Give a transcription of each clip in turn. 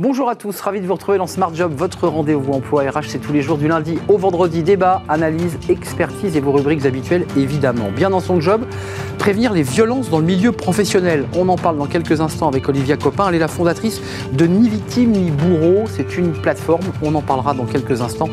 Bonjour à tous, ravi de vous retrouver dans Smart Job, votre rendez-vous emploi RH. C'est tous les jours du lundi au vendredi. Débat, analyse, expertise et vos rubriques habituelles, évidemment. Bien dans son job, prévenir les violences dans le milieu professionnel. On en parle dans quelques instants avec Olivia Copin. Elle est la fondatrice de Ni Victime Ni Bourreau. C'est une plateforme. On en parlera dans quelques instants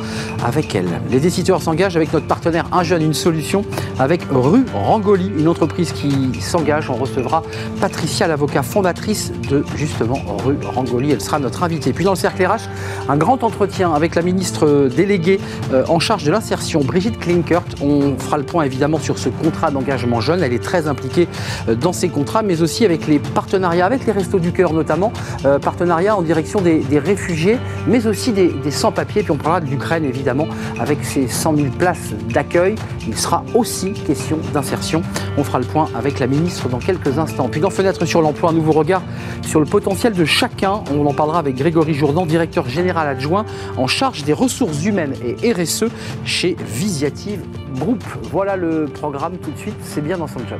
avec elle. Les décideurs s'engagent avec notre partenaire Un Jeune, une solution avec Rue Rangoli, une entreprise qui s'engage. On recevra Patricia, l'avocat fondatrice de justement Rue Rangoli. Elle sera notre invité. Puis dans le cercle RH, un grand entretien avec la ministre déléguée euh, en charge de l'insertion, Brigitte Klinkert. On fera le point évidemment sur ce contrat d'engagement jeune. Elle est très impliquée euh, dans ces contrats, mais aussi avec les partenariats, avec les Restos du Cœur notamment, euh, partenariats en direction des, réfugiés, mais aussi des, sans-papiers. Puis on parlera de l'Ukraine évidemment, avec ses 100 000 places d'accueil. Il sera aussi question d'insertion. On fera le point avec la ministre dans quelques instants. Puis dans Fenêtre sur l'emploi, un nouveau regard sur le potentiel de chacun. On en parlera avec Grégory Jourdan, directeur général adjoint en charge des ressources humaines et RSE chez Visiative Group. Voilà le programme tout de suite, c'est bien dans son job.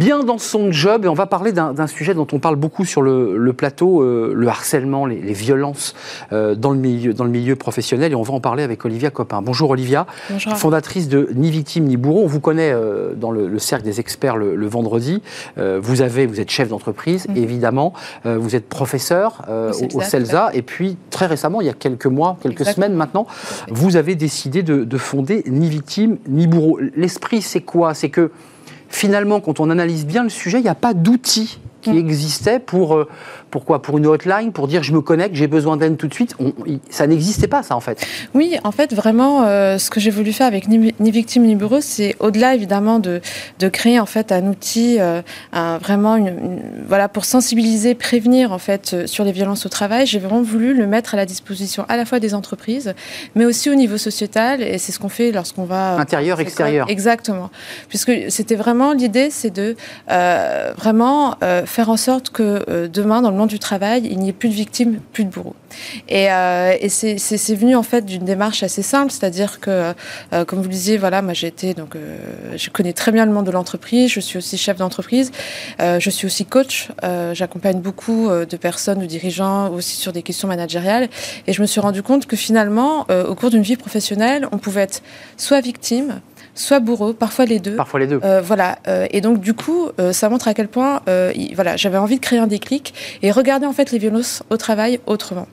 Bien dans son job et on va parler d'un sujet dont on parle beaucoup sur le, plateau, euh, le harcèlement, les, violences euh, dans, le milieu, dans le milieu professionnel et on va en parler avec Olivia Copin. Bonjour Olivia, fondatrice de Ni Victime Ni Bourreau. On vous connaît euh, dans le, cercle des experts le, vendredi. vous, avez, vous êtes chef d'entreprise, mhm. évidemment. vous êtes professeur au, CELSA et puis très récemment, il y a quelques mois, quelques semaines maintenant, vous avez décidé de, de fonder Ni Victime Ni Bourreau. L'esprit, c'est quoi? C'est que finalement, quand on analyse bien le sujet, il n'y a pas d'outils qui mm. existait pour, euh, pourquoi Pour une hotline, pour dire je me connecte, j'ai besoin d'aide tout de suite. ça n'existait pas, ça, en fait. Oui, en fait, vraiment, euh, ce que j'ai voulu faire avec Ni, Victime Ni Bureau, c'est au-delà, évidemment, de, de, créer, en fait, un outil, euh, un, vraiment, une, voilà, pour sensibiliser, prévenir, en fait, sur les violences au travail. J'ai vraiment voulu le mettre à la disposition à la fois des entreprises, mais aussi au niveau sociétal. Et c'est ce qu'on fait lorsqu'on va... Intérieur, extérieur. Exactement. Puisque c'était vraiment l'idée, c'est de vraiment faire en sorte que euh, demain, dans le du travail, il n'y ait plus de victimes, plus de bourreaux. Et, euh, c'est venu en fait d'une démarche assez simple, c'est-à-dire que, euh, comme vous le disiez, voilà, moi j'ai donc, je connais très bien le monde de l'entreprise, je suis aussi chef d'entreprise, je suis aussi coach, j'accompagne beaucoup de personnes, de dirigeants aussi sur des questions managériales, et je me suis rendu compte que finalement, au cours d'une vie professionnelle, on pouvait être soit victime, soit bourreau, parfois les deux. Parfois les deux. Euh, voilà. Euh, et donc du coup, euh, ça montre à quel point, voilà, j'avais envie de créer un déclic et regarder en fait les violences au travail autrement.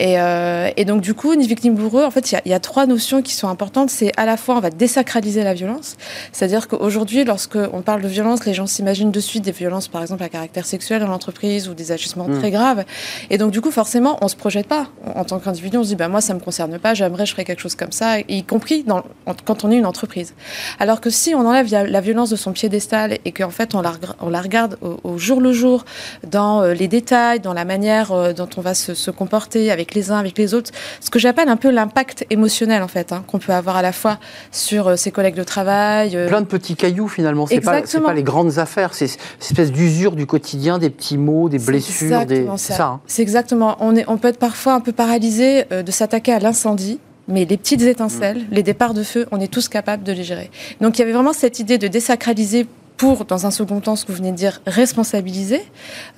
Euh, et, donc, du coup, ni victime bourreau, en fait, il y, a trois notions qui sont importantes. C'est à la fois, on va désacraliser la violence. C'est-à-dire qu'aujourd'hui, lorsqu'on parle de violence, les gens s'imaginent de suite des violences, par exemple, à caractère sexuel dans l'entreprise ou des agissements mmh. très graves. Et donc, du coup, forcément, on se projette pas. En tant qu'individu, on se dit, bah, moi, ça me concerne pas, j'aimerais, je ferais quelque chose comme ça, y compris dans, quand on est une entreprise. Alors que si on enlève la violence de son piédestal et qu'en fait, on la, on la regarde au, jour le jour, dans euh, les détails, dans la manière euh, dont on va se, se comporter avec les uns, avec les autres, ce que j'appelle un peu l'impact émotionnel en fait, hein, qu'on peut avoir à la fois sur euh, ses collègues de travail. Euh, Plein de petits cailloux finalement, c'est pas, pas les grandes affaires, c'est espèce d'usure du quotidien, des petits mots, des blessures, des... c'est ça. Hein. C'est exactement. On, est, on peut être parfois un peu paralysé euh, de s'attaquer à l'incendie mais les petites étincelles, mm. les départs de feu, on est tous capables de les gérer. Donc il y avait vraiment cette idée de désacraliser pour, dans un second temps, ce que vous venez de dire, responsabiliser,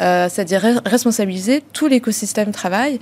euh, c'est-à-dire responsabiliser tout l'écosystème travail,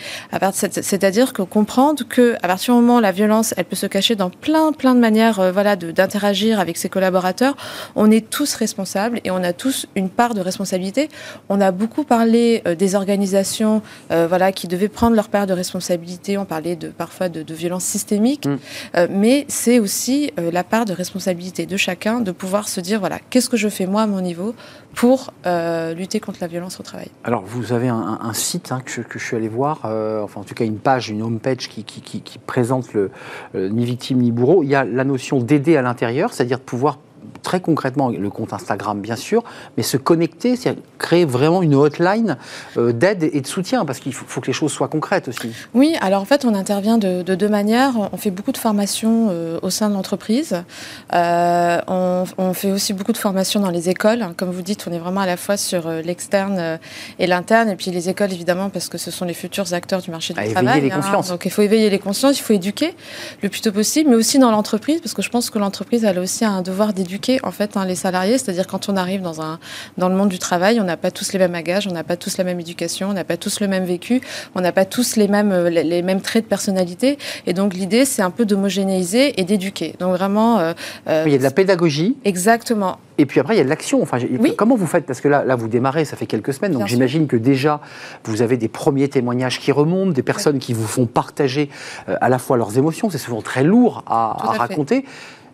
c'est-à-dire que comprendre que à partir du moment où la violence, elle peut se cacher dans plein, plein de manières, euh, voilà, d'interagir avec ses collaborateurs, on est tous responsables et on a tous une part de responsabilité. On a beaucoup parlé euh, des organisations, euh, voilà, qui devaient prendre leur part de responsabilité. On parlait de parfois de, de violence systémique, mm. mais c'est aussi la part de responsabilité de chacun de pouvoir se dire, voilà, qu'est-ce que je je fais moi à mon niveau pour euh, lutter contre la violence au travail. Alors vous avez un, site hein, que, je, suis allé voir, euh, enfin en tout cas une page, une home page qui, qui, présente le, ni victime ni bourreau. Il y a la notion d'aider à l'intérieur, c'est-à-dire de pouvoir très concrètement le compte Instagram, bien sûr, mais se connecter, c'est créer vraiment une hotline euh, d'aide et de soutien, parce qu'il faut, que les choses soient concrètes aussi. Oui, alors en fait, on intervient de, deux manières. On fait beaucoup de formations euh, au sein de l'entreprise. Euh, on, fait aussi beaucoup de formations dans les écoles. Comme vous dites, on est vraiment à la fois sur l'externe et l'interne, et puis les écoles, évidemment, parce que ce sont les futurs acteurs du marché du à travail. Les hein. consciences. Donc il faut éveiller les consciences, il faut éduquer le plus tôt possible, mais aussi dans l'entreprise, parce que je pense que l'entreprise, elle a aussi un devoir d'éduquer en fait hein, les salariés. C'est-à-dire quand on arrive dans, un, dans le monde du travail, on n'a pas tous les mêmes bagages, on n'a pas tous la même éducation, on n'a pas tous le même vécu, on n'a pas tous les mêmes, euh, les mêmes traits de personnalité. Et donc l'idée, c'est un peu d'homogénéiser et d'éduquer. Donc vraiment. Euh, euh, il y a de la pédagogie. Exactement. Et puis après, il y a de l'action. Enfin, Comment vous faites? Parce que là, là, vous démarrez, ça fait quelques semaines, donc j'imagine que déjà, vous avez des premiers témoignages qui remontent, des personnes qui vous font partager à la fois leurs émotions. C'est souvent très lourd à, à raconter.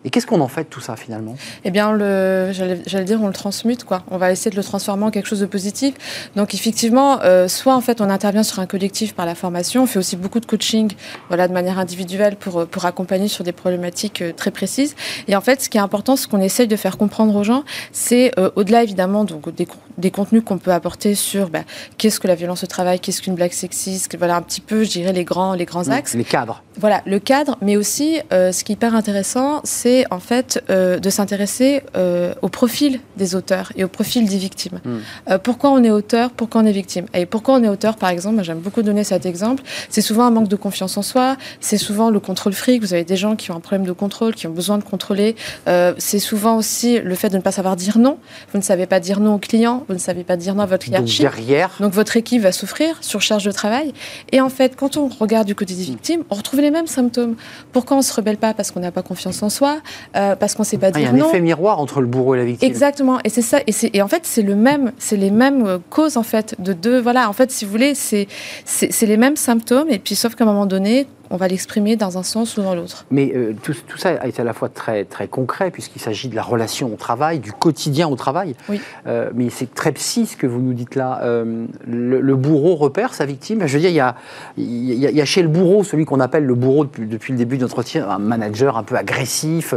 Et qu'est-ce qu'on en fait tout ça finalement? Eh bien, j'allais dire, on le transmute, quoi. On va essayer de le transformer en quelque chose de positif. Donc, effectivement, euh, soit en fait, on intervient sur un collectif par la formation, on fait aussi beaucoup de coaching, voilà, de manière individuelle pour, pour accompagner sur des problématiques euh, très précises. Et en fait, ce qui est important, ce qu'on essaye de faire comprendre aux gens, c'est euh, au-delà évidemment donc des, des contenus qu'on peut apporter sur bah, qu'est-ce que la violence au travail, qu'est-ce qu'une blague sexiste, voilà un petit peu, je dirais les grands, les grands axes. Les cadres. Voilà, le cadre, mais aussi ce qui est hyper intéressant, c'est en fait euh, de s'intéresser euh, au profil des auteurs et au profil des victimes. Hmm. Euh, pourquoi on est auteur, pourquoi on est victime? Et pourquoi on est auteur, par exemple, j'aime beaucoup donner cet exemple, c'est souvent un manque de confiance en soi, c'est souvent le contrôle fric, vous avez des gens qui ont un problème de contrôle, qui ont besoin de contrôler, c'est souvent aussi le fait de ne pas savoir dire non, vous ne savez pas dire non au client, vous ne savez pas dire non à votre hiérarchie. Donc, derrière... Donc votre équipe va souffrir, surcharge de travail. Et en fait, quand on regarde du côté des victimes, on retrouve les mêmes symptômes. Pourquoi on ne se rebelle pas? Parce qu'on n'a pas confiance en soi, euh, parce qu'on ne sait pas dire non. Il y a un effet miroir entre le bourreau et la victime. Exactement, et c'est ça. Et, et, en fait, c'est le même, c'est les mêmes euh, causes en fait de deux. Voilà, en fait, si vous voulez, c'est c'est les mêmes symptômes. Et puis, sauf qu'à un moment donné, on va l'exprimer dans un sens ou dans l'autre. Mais euh, tout, tout, ça est à la fois très, très concret, puisqu'il s'agit de la relation au travail, du quotidien au travail. Oui. Euh, mais c'est très psy ce que vous nous dites là. Euh, le, bourreau repère sa victime. Je veux dire, il y a, il y a, chez le bourreau, celui qu'on appelle le bourreau depuis, depuis le début de entretien, un manager un peu agressif.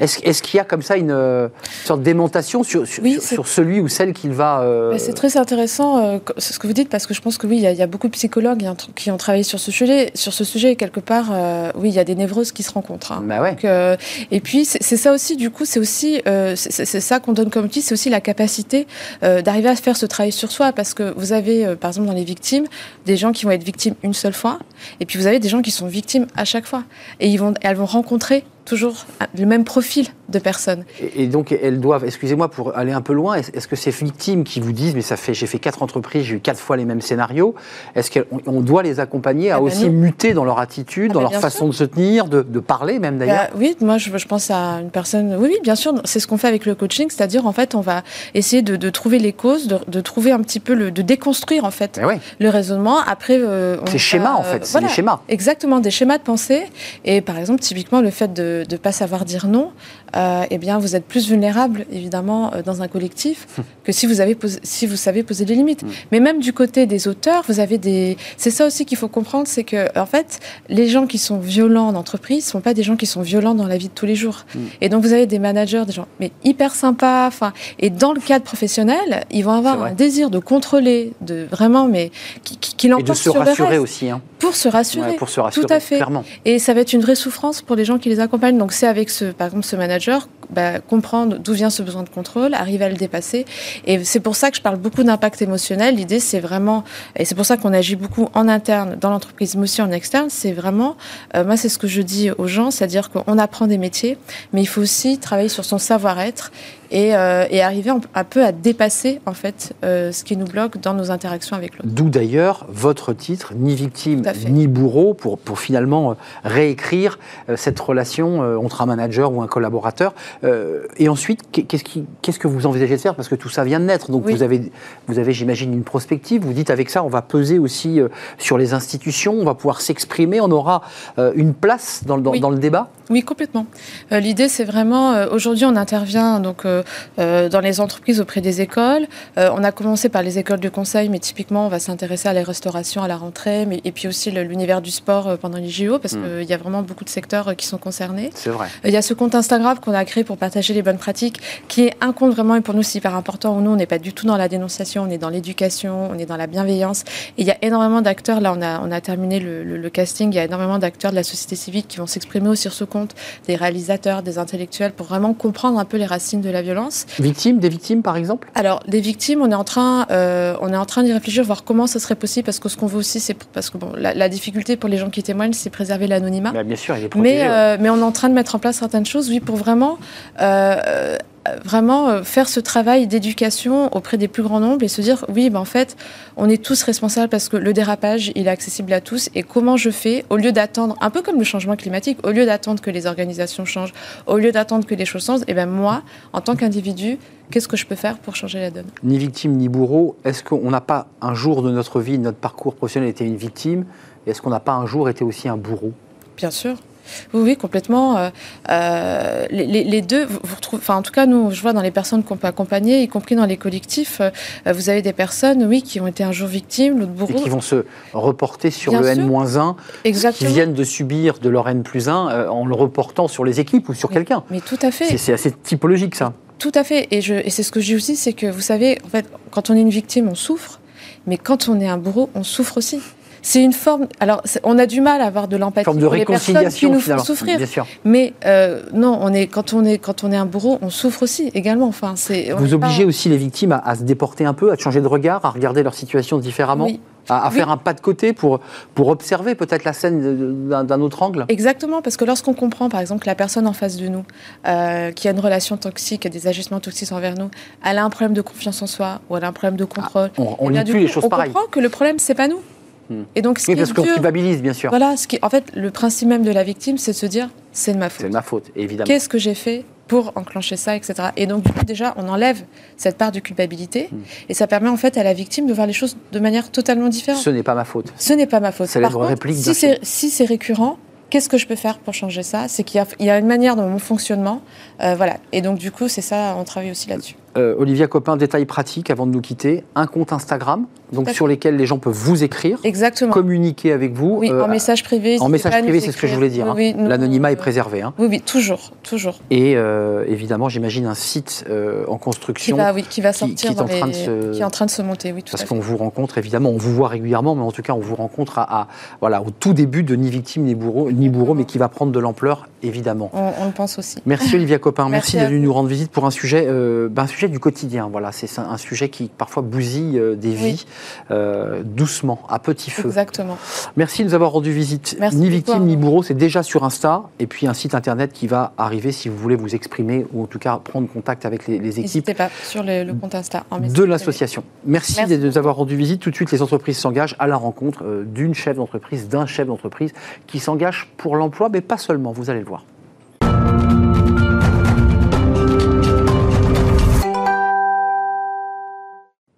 Est-ce est qu'il y a comme ça une, sorte d'aimantation sur, sur, sur, celui ou celle qu'il va. C'est très intéressant ce que vous dites, parce que je pense que oui, il y a, beaucoup de psychologues qui ont travaillé sur ce sujet. Sur ce sujet quelque part, euh, oui, il y a des névroses qui se rencontrent. Hein. Bah euh, et puis, c'est ça aussi, du coup, c'est aussi, euh, c'est ça qu'on donne comme outil, c'est aussi la capacité d'arriver à faire ce travail sur soi. Parce que vous avez, par exemple, dans les victimes, des gens qui vont être victimes une seule fois, et puis vous avez des gens qui sont victimes à chaque fois. Et ils vont, elles vont rencontrer toujours le même profil de personnes. Et, donc elles doivent, excusez-moi pour aller un peu loin, est-ce que ces victimes qui vous disent, mais ça fait, j'ai fait quatre entreprises, j'ai eu quatre fois les mêmes scénarios, est-ce qu'on doit les accompagner à ah ben aussi muter dans leur attitude, ah dans ben leur façon de se tenir, de, parler même d'ailleurs bah Oui, moi je, je, pense à une personne, oui, oui bien sûr, c'est ce qu'on fait avec le coaching, c'est-à-dire en fait on va essayer de, trouver les causes, de, trouver un petit peu, le, de déconstruire en fait le raisonnement. Après, euh, ces schémas en fait, c'est des schémas. Exactement, des schémas de pensée. Et par exemple, typiquement le fait de ne pas savoir dire non, euh, eh bien, vous êtes plus vulnérable, évidemment, euh, dans un collectif que si vous, avez si vous savez poser des limites. Mm. Mais même du côté des auteurs, vous avez des... C'est ça aussi qu'il faut comprendre, c'est que, en fait, les gens qui sont violents en entreprise ne sont pas des gens qui sont violents dans la vie de tous les jours. Mm. Et donc, vous avez des managers, des gens mais hyper sympas, enfin, et dans le cadre professionnel, ils vont avoir un désir de contrôler, de vraiment, mais qui, qui, rassurer aussi. Hein. Pour se rassurer. pour se rassurer, tout à fait. Clairement. Et ça va être une vraie souffrance pour les gens qui les accompagnent. Donc, c'est avec ce, par exemple, ce manager manager bah, comprendre d'où vient ce besoin de contrôle, arriver à le dépasser. Et c'est pour ça que je parle beaucoup d'impact émotionnel. L'idée, c'est vraiment, et c'est pour ça qu'on agit beaucoup en interne dans l'entreprise, mais aussi en externe, c'est vraiment, euh, moi, c'est ce que je dis aux gens, c'est-à-dire qu'on apprend des métiers, mais il faut aussi travailler sur son savoir-être et, euh, et, arriver un peu à dépasser en fait euh, ce qui nous bloque dans nos interactions avec l'autre. D'où d'ailleurs votre titre, ni victime ni bourreau, pour, pour finalement réécrire cette relation entre un manager ou un collaborateur. Et ensuite, qu'est-ce, qui, qu'est-ce que vous envisagez de faire? Parce que tout ça vient de naître, donc vous avez, vous avez j'imagine, une prospective. Vous dites avec ça, on va peser aussi sur les institutions, on va pouvoir s'exprimer, on aura une place dans, dans, dans le débat? Oui, complètement. l'idée, c'est vraiment, aujourd'hui, on intervient donc euh, dans les entreprises auprès des écoles. Euh, on a commencé par les écoles de conseil, mais typiquement, on va s'intéresser à la restauration à la rentrée, mais, et puis aussi l'univers du sport euh, pendant les JO, parce hmm. qu'il y a vraiment beaucoup de secteurs qui sont concernés. C'est vrai. Il y a ce compte Instagram qu'on a créé pour partager les bonnes pratiques, qui est un compte vraiment, et pour nous c'est hyper important, nous on n'est pas du tout dans la dénonciation, on est dans l'éducation, on est dans la bienveillance, et il y a énormément d'acteurs, là on a, on a terminé le, le casting, il y a énormément d'acteurs de la société civile qui vont s'exprimer aussi sur ce compte, des réalisateurs, des intellectuels, pour vraiment comprendre un peu les racines de la violence. Victimes, des victimes par exemple? Alors, des victimes, on est en train, euh, on est en train d'y réfléchir, voir comment ça serait possible, parce que ce qu'on veut aussi, c'est parce que bon, la, difficulté pour les gens qui témoignent, c'est préserver l'anonymat. Bah, bien sûr, il est protégé. Mais, euh, mais on est en train de mettre en place certaines choses, oui, pour vraiment vraiment euh, faire ce travail d'éducation auprès des plus grands nombres et se dire oui, ben en fait, on est tous responsables parce que le dérapage, il est accessible à tous. Et comment je fais, au lieu d'attendre, un peu comme le changement climatique, au lieu d'attendre que les organisations changent, au lieu d'attendre que les choses changent, et eh ben moi, en tant qu'individu, qu'est-ce que je peux faire pour changer la donne? Ni victime ni bourreau, est-ce qu'on n'a pas un jour de notre vie, de notre parcours professionnel été une victime Est-ce qu'on n'a pas un jour été aussi un bourreau? Bien sûr. Oui, oui, complètement. Euh, euh, les, deux, vous, enfin, en tout cas, nous, je vois dans les personnes qu'on peut accompagner, y compris dans les collectifs, euh, vous avez des personnes, oui, qui ont été un jour victimes, l'autre bourreau. Et qui vont se reporter sur le N-1, qui viennent de subir de leur N plus 1 en le reportant sur les équipes ou sur quelqu'un. Mais tout à fait. C'est assez typologique, ça. Tout à fait. Et, et c'est ce que je dis aussi, c'est que, vous savez, en fait, quand on est une victime, on souffre. Mais quand on est un bourreau, on souffre aussi c'est une forme. Alors, on a du mal à avoir de l'empathie pour les personnes qui nous font souffrir. Mais euh, non, on est quand on est quand on est un bourreau, on souffre aussi également. Enfin, c'est. Vous obligez aussi les victimes à, se déporter un peu, à changer de regard, à regarder leur situation différemment. À, faire un pas de côté pour, pour observer peut-être la scène d'un autre angle Exactement, parce que lorsqu'on comprend par exemple que la personne en face de nous, euh, qui a une relation toxique, des agissements toxiques envers nous, elle a un problème de confiance en soi ou elle a un problème de contrôle. Ah, on, lit plus les choses pareilles. On comprend que le problème, c'est pas nous. Hmm. Et donc, ce oui, parce qu'on culpabilise, bien sûr. Voilà, ce qui, en fait, le principe même de la victime, c'est de se dire, c'est de ma faute. C'est de ma faute, évidemment. Qu'est-ce que j'ai fait pour enclencher ça, etc. Et donc, du coup, déjà, on enlève cette part de culpabilité, hmm. et ça permet en fait à la victime de voir les choses de manière totalement différente. Ce n'est pas ma faute. Ce n'est pas ma faute. C'est la réplique. Si c'est récurrent, qu'est-ce que je peux faire pour changer ça? C'est qu'il y, a une manière dans mon fonctionnement, euh, voilà. Et donc, du coup, c'est ça, on travaille aussi là-dessus. Euh, Olivia Copin, détail pratique avant de nous quitter. Un compte Instagram, donc sur lesquels les gens peuvent vous écrire, Exactement. communiquer avec vous. Oui, en euh, message privé. En message privé, c'est ce que je voulais dire. Hein. L'anonymat est préservé. Hein. Oui, oui, toujours, toujours. Et euh, évidemment, j'imagine un site en construction. Qui va, oui, qui va sortir, qui, est en train de se... qui est en train de se monter, oui, tout Parce qu'on vous rencontre, évidemment, on vous voit régulièrement, mais en tout cas, on vous rencontre à, voilà, au tout début de ni victime ni bourreau, ni bourreau mais qui va prendre de l'ampleur, évidemment. On, le pense aussi. Merci Olivia Copin, merci, merci d'être nous rendre visite pour un sujet, ben, un sujet du quotidien. Voilà, c'est un sujet qui parfois bousille euh, des vies euh, doucement, à petit feu. Exactement. Merci de nous avoir rendu visite. ni victime ni bourreau, c'est déjà sur Insta et puis un site internet qui va arriver si vous voulez vous exprimer ou en tout cas prendre contact avec les, équipes. N'hésitez pas sur le, compte Insta. de l'association. Merci, de nous avoir rendu visite. Tout de suite, les entreprises s'engagent à la rencontre euh, d'une chef d'entreprise, d'un chef d'entreprise qui s'engage pour l'emploi, mais pas seulement. Vous allez le voir.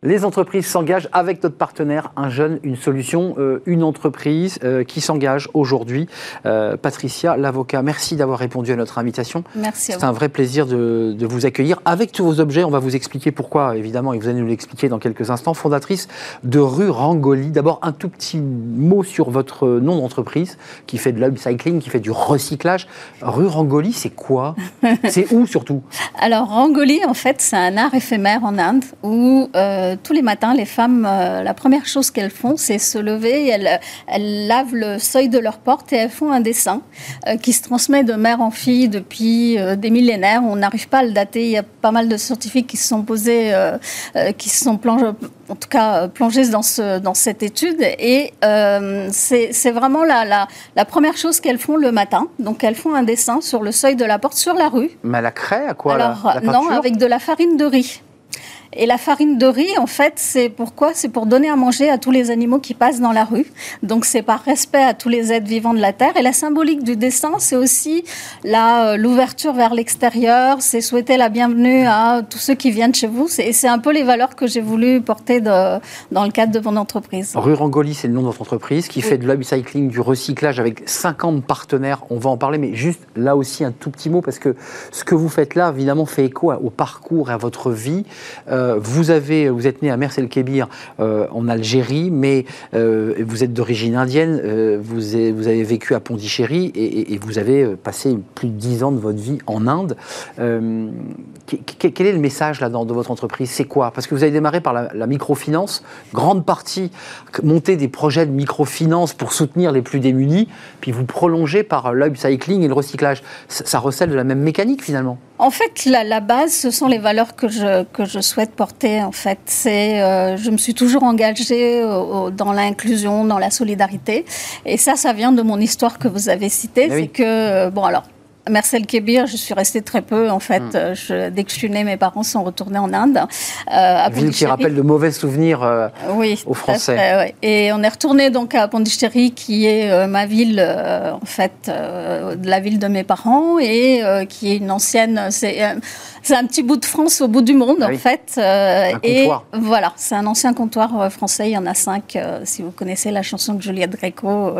Les entreprises s'engagent avec notre partenaire, un jeune, une solution, euh, une entreprise euh, qui s'engage aujourd'hui. Euh, Patricia, l'avocat, merci d'avoir répondu à notre invitation. Merci. C'est un vrai plaisir de, vous accueillir avec tous vos objets. On va vous expliquer pourquoi, évidemment, et vous allez nous l'expliquer dans quelques instants. Fondatrice de Rue Rangoli. D'abord, un tout petit mot sur votre nom d'entreprise qui fait de l'upcycling, qui fait du recyclage. Rue Rangoli, c'est quoi? C'est où surtout? Alors, Rangoli, en fait, c'est un art éphémère en Inde où euh, tous les matins, les femmes, euh, la première chose qu'elles font, c'est se lever, elles, elles, lavent le seuil de leur porte et elles font un dessin euh, qui se transmet de mère en fille depuis des millénaires. On n'arrive pas à le dater. Il y a pas mal de scientifiques qui se sont posés, qui se sont plongés, en tout cas plongés dans, ce, dans cette étude. Et c'est vraiment la, la, la, première chose qu'elles font le matin. Donc elles font un dessin sur le seuil de la porte, sur la rue. Mais à la craie, à quoi Alors, Non, avec de la farine de riz. Et la farine de riz, en fait, c'est pourquoi? C'est pour donner à manger à tous les animaux qui passent dans la rue. Donc c'est par respect à tous les êtres vivants de la terre. Et la symbolique du dessin, c'est aussi euh, l'ouverture vers l'extérieur. C'est souhaiter la bienvenue à tous ceux qui viennent chez vous. Et c'est un peu les valeurs que j'ai voulu porter de, dans le cadre de mon entreprise. Rue Rangoli, c'est le nom de votre entreprise qui fait de l'upcycling, du recyclage avec 50 partenaires. On va en parler, mais juste là aussi un tout petit mot parce que ce que vous faites là, évidemment, fait écho au parcours et à votre vie. Euh, Euh, vous, avez, vous êtes né à Mers el-Kébir euh, en Algérie, mais euh, vous êtes d'origine indienne. vous, avez, vécu à Pondichéry et, vous avez passé plus de 10 ans de votre vie en Inde. Que- que- quel est le message là-dedans de votre entreprise? C'est quoi? Parce que vous avez démarré par la, microfinance, grande partie, monter des projets de microfinance pour soutenir les plus démunis, puis vous prolongez par l'upcycling et le recyclage. Ça, ça recèle de la même mécanique finalement? En fait, la, la base, ce sont les valeurs que je, que je souhaite porter. En fait, c'est, euh, je me suis toujours engagée dans l'inclusion, dans la solidarité, et ça, ça vient de mon histoire que vous avez citée. Ah oui. C'est que euh, bon, alors. Marcel Kébir, je suis restée très peu en fait. Hmm. Euh, je- dès que je suis née, mes parents sont retournés en Inde. euh, à Ville qui rappelle de mauvais souvenirs. euh, Oui, aux Français. fait, ouais. Et on est retourné donc à Pondichéry, qui est euh, ma ville, en fait, la ville de mes parents, et qui est une ancienne. C'est un petit bout de France au bout du monde, Ah en fait. Un et comptoir. voilà, c'est un ancien comptoir français. Il y en a cinq. si vous connaissez la chanson de Juliette Gréco,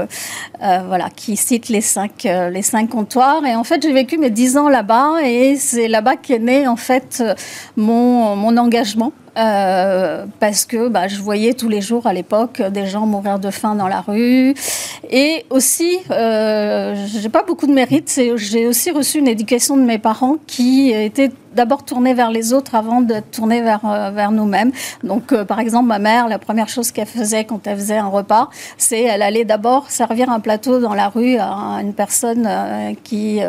voilà, qui cite les cinq, les cinq comptoirs. Et en fait, j'ai vécu mes dix ans là-bas, et c'est là-bas qu'est né en fait euh, mon, mon engagement. Euh, parce que bah, je voyais tous les jours à l'époque des gens mourir de faim dans la rue. Et aussi, euh, j'ai pas beaucoup de mérite, j'ai aussi reçu une éducation de mes parents qui était d'abord tournée vers les autres avant de tourner vers, euh, vers nous-mêmes. Donc, euh, par exemple, ma mère, la première chose qu'elle faisait quand elle faisait un repas, c'est elle allait d'abord servir un plateau dans la rue à une personne qui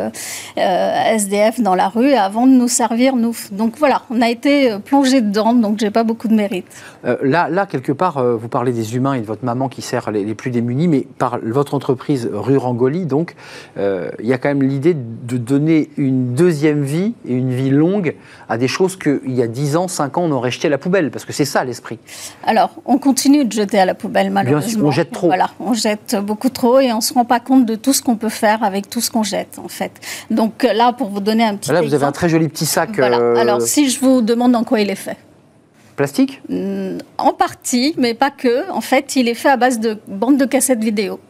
SDF dans la rue avant de nous servir nous. Donc voilà, on a été plongé dedans, j'ai pas beaucoup de mérite. Euh, là, là, quelque part, euh, vous parlez des humains et de votre maman qui sert les, les plus démunis, mais par votre entreprise Rue Rangoli, donc, euh, il y a quand même l'idée de donner une deuxième vie et une vie longue à des choses qu'il y a 10 ans, 5 ans, on aurait jeté à la poubelle, parce que c'est ça l'esprit. Alors, on continue de jeter à la poubelle, malheureusement. on jette trop. Voilà, on jette beaucoup trop et on ne se rend pas compte de tout ce qu'on peut faire avec tout ce qu'on jette, en fait. Donc là, pour vous donner un petit Là, vous avez un très joli petit sac voilà. Alors, si je vous demande en quoi il est fait plastique? Mm, En partie, mais pas que. En fait, il est fait à base de bandes de cassettes vidéo.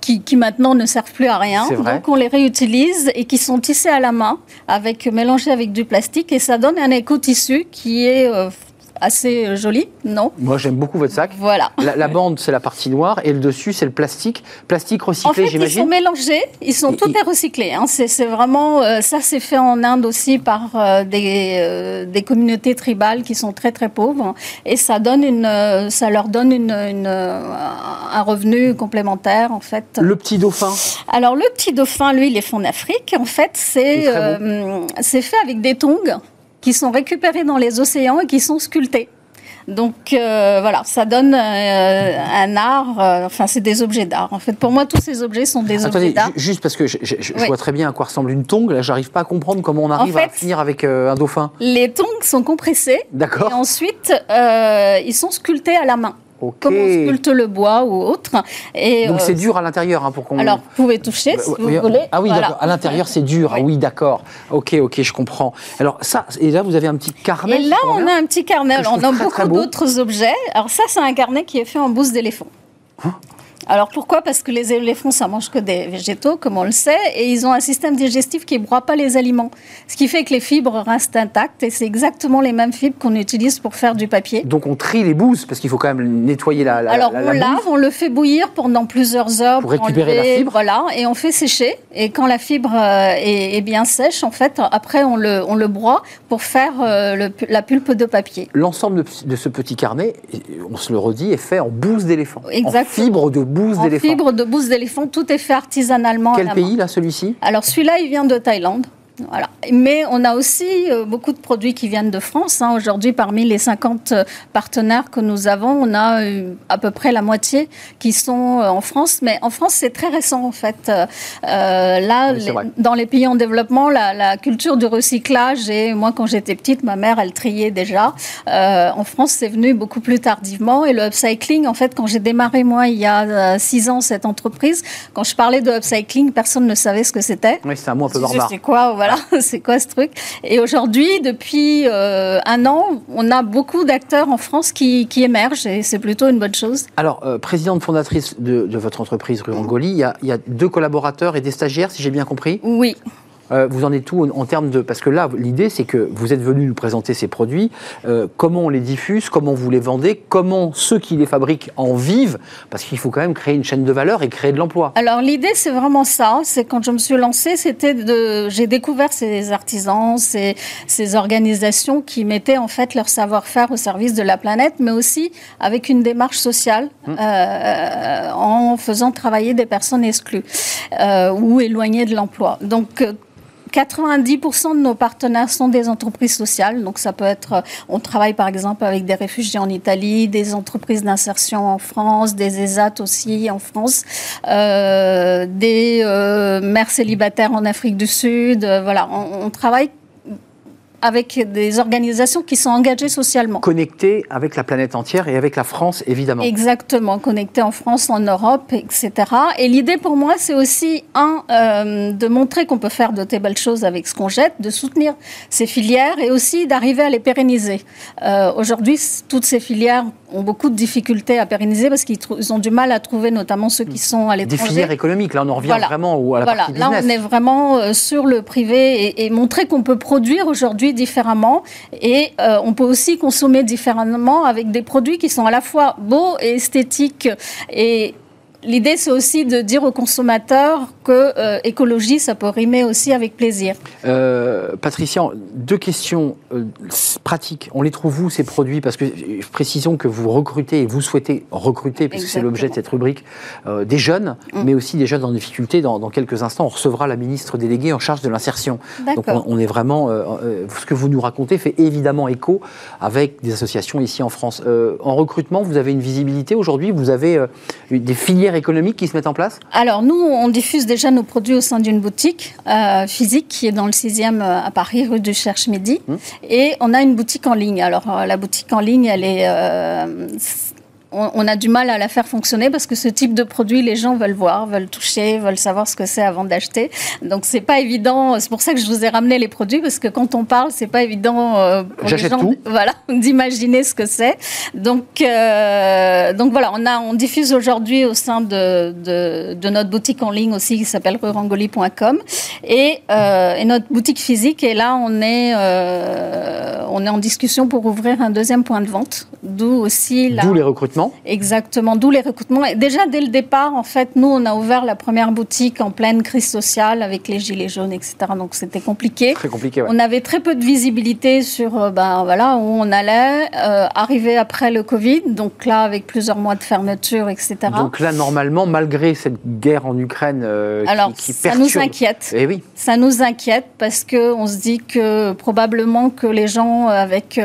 Qui, qui maintenant ne servent plus à rien. C'est vrai. Donc on les réutilise et qui sont tissés à la main, avec, mélangés avec du plastique, et ça donne un éco-tissu qui est euh, assez euh, joli, non Moi, j'aime beaucoup votre sac. Voilà. La, la bande, c'est la partie noire, et le dessus, c'est le plastique. Plastique En recyclé, fait, ils sont j'imagine. mélangés, ils sont Et- tout et- est recyclé. Hein. C'est c'est vraiment euh, ça, c'est fait en Inde aussi par euh, des, euh, des communautés tribales qui sont très très pauvres, et ça donne une, ça leur donne une, une, un revenu complémentaire en fait. Le petit dauphin. Alors le petit dauphin, lui, il est fait en Afrique. En fait, c'est fait avec des tongs qui sont récupérés dans les océans et qui sont sculptés. Donc euh, voilà, ça donne euh, un art, euh, enfin c'est des objets d'art. En fait, pour moi, tous ces objets sont des objets d'art. ju- juste parce que je, je- je Oui. vois très bien à quoi ressemble une tongue. Là, j'arrive pas à comprendre comment on arrive à fait- finir avec un dauphin. Les tongs sont compressés D'accord. et ensuite ils sont sculptés à la main, Ok. comme on sculpte le bois ou autre. Et, Donc euh, c'est dur à l'intérieur hein, pour qu'on. Alors, vous pouvez toucher si Bah, vous oui, voulez. Ah oui, Voilà. d'accord. À l'intérieur, c'est dur. Ah Oui. d'accord. Ok, ok, je comprends. Alors ça, et là, vous avez un petit carnet. Et là, on a un petit carnet. On a très, beaucoup beau. d'autres objets. Alors, ça, c'est un carnet qui est fait en bouse d'éléphant. Hein? Alors pourquoi? Parce que les éléphants, ça mange que des végétaux, comme on le sait, et ils ont un système digestif qui ne broie pas les aliments. Ce qui fait que les fibres restent intactes, et c'est exactement les mêmes fibres qu'on utilise pour faire du papier. Donc on trie les bouses parce qu'il faut quand même nettoyer la. la Alors la- on la lave, on le fait bouillir pendant plusieurs heures Pour récupérer la fibre. Voilà, et on fait sécher. Et quand la fibre euh, est, est bien sèche, en fait, après on le, on le broie pour faire euh, le la pulpe de papier. L'ensemble de, de ce petit carnet, on se le redit, est fait en bouse d'éléphant. En Exactement. fibre de bouse En d'éléphant. fibre de bouse d'éléphant, tout est fait artisanalement. à Quel la pays main. là, celui-ci? Alors celui-là, il vient de Thaïlande. Voilà. Mais on a aussi euh, beaucoup de produits qui viennent de France. hein. Aujourd'hui, parmi les 50 euh, partenaires que nous avons, on a euh, à peu près la moitié qui sont en France. Mais en France, c'est très récent en fait. Euh, là, Oui, les- dans les pays en développement, la, la culture du recyclage, et moi quand j'étais petite, ma mère, elle triait déjà. Euh, en France, c'est venu beaucoup plus tardivement. Et le upcycling, en fait, quand j'ai démarré moi il y a euh, six ans cette entreprise, quand je parlais de upcycling, personne ne savait ce que c'était. Oui, c'est un mot un peu barbare. C'est quoi, voilà, c'est quoi ce truc? Et aujourd'hui, depuis euh, un an, on a beaucoup d'acteurs en France qui, qui émergent et c'est plutôt une bonne chose. Alors, euh, présidente fondatrice de, de votre entreprise Rue Rangoli, il y, a, il y a deux collaborateurs et des stagiaires, si j'ai bien compris? Oui. Euh, vous en êtes tout en, en termes de... Parce que là, l'idée, c'est que vous êtes venu nous présenter ces produits. Euh, comment on les diffuse Comment vous les vendez Comment ceux qui les fabriquent en vivent Parce qu'il faut quand même créer une chaîne de valeur et créer de l'emploi. Alors l'idée, c'est vraiment ça. C'est quand je me suis lancée, c'était de... J'ai découvert ces artisans, ces, ces organisations qui mettaient en fait leur savoir-faire au service de la planète, mais aussi avec une démarche sociale, euh, en faisant travailler des personnes exclues ou éloignées de l'emploi. Donc 90% de nos partenaires sont des entreprises sociales. Donc, ça peut être, euh, on travaille par exemple avec des réfugiés en Italie, des entreprises d'insertion en France, des ESAT aussi en France, euh, des euh, mères célibataires en Afrique du Sud. Euh, voilà, on, on travaille avec des organisations qui sont engagées socialement. Connecté avec la planète entière et avec la France, évidemment. Exactement, connecté en France, en Europe, etc. Et l'idée pour moi, c'est aussi, un, euh, de montrer qu'on peut faire de très belles choses avec ce qu'on jette, de soutenir ces filières et aussi d'arriver à les pérenniser. Euh, Aujourd'hui, toutes ces filières ont beaucoup de difficultés à pérenniser parce qu'ils ont du mal à trouver, notamment ceux qui sont à Des l'étranger. filières économiques, là on en revient Voilà. vraiment au- à la Voilà, partie là on est vraiment euh, sur le privé et, et montrer qu'on peut produire aujourd'hui différemment. Et euh, on peut aussi consommer différemment avec des produits qui sont à la fois beaux et esthétiques. Et L'idée, c'est aussi de dire aux consommateurs que euh, écologie, ça peut rimer aussi avec plaisir. Euh, Patricia, deux questions euh, pratiques. On les trouve où ces produits? Parce que euh, précisons que vous recrutez et vous souhaitez recruter, puisque c'est Exactement. l'objet de cette rubrique, euh, des jeunes, Mm. mais aussi des jeunes en difficulté. Dans, dans quelques instants, on recevra la ministre déléguée en charge de l'insertion. Donc on, est vraiment. ce que vous nous racontez fait évidemment écho avec des associations ici en France. En recrutement, vous avez une visibilité aujourd'hui? Vous avez des filières économiques qui se mettent en place Alors nous, on diffuse déjà nos produits au sein d'une boutique euh, physique qui est dans le 6e euh, à Paris, rue du Cherche-Midi. Mmh. Et on a une boutique en ligne. Alors euh, la boutique en ligne, elle est... on, on a du mal à la faire fonctionner parce que ce type de produit, les gens veulent voir, veulent toucher, veulent savoir ce que c'est avant d'acheter. Donc c'est pas évident. C'est pour ça que je vous ai ramené les produits parce que quand on parle, c'est pas évident euh, pour les gens, tout. voilà, d'imaginer ce que c'est. Donc, euh, donc voilà, on, a, on diffuse aujourd'hui au sein de, de, de notre boutique en ligne aussi qui s'appelle rurangoli.com et, euh, et notre boutique physique. Et là, on est, euh, on est en discussion pour ouvrir un deuxième point de vente, d'où aussi la... D'où les recrutements Exactement, d'où les recrutements. Et déjà, dès le départ, en fait, nous, on a ouvert la première boutique en pleine crise sociale avec les gilets jaunes, etc. Donc, c'était compliqué. Très compliqué, ouais. On avait très peu de visibilité sur euh, ben, voilà, où on allait. Euh, arriver après le Covid, donc là, avec plusieurs mois de fermeture, etc. Donc là, normalement, malgré cette guerre en Ukraine euh, qui- Alors, qui, ça perturbe... nous inquiète. Eh oui, Ça nous inquiète parce que on se dit que probablement que les gens avec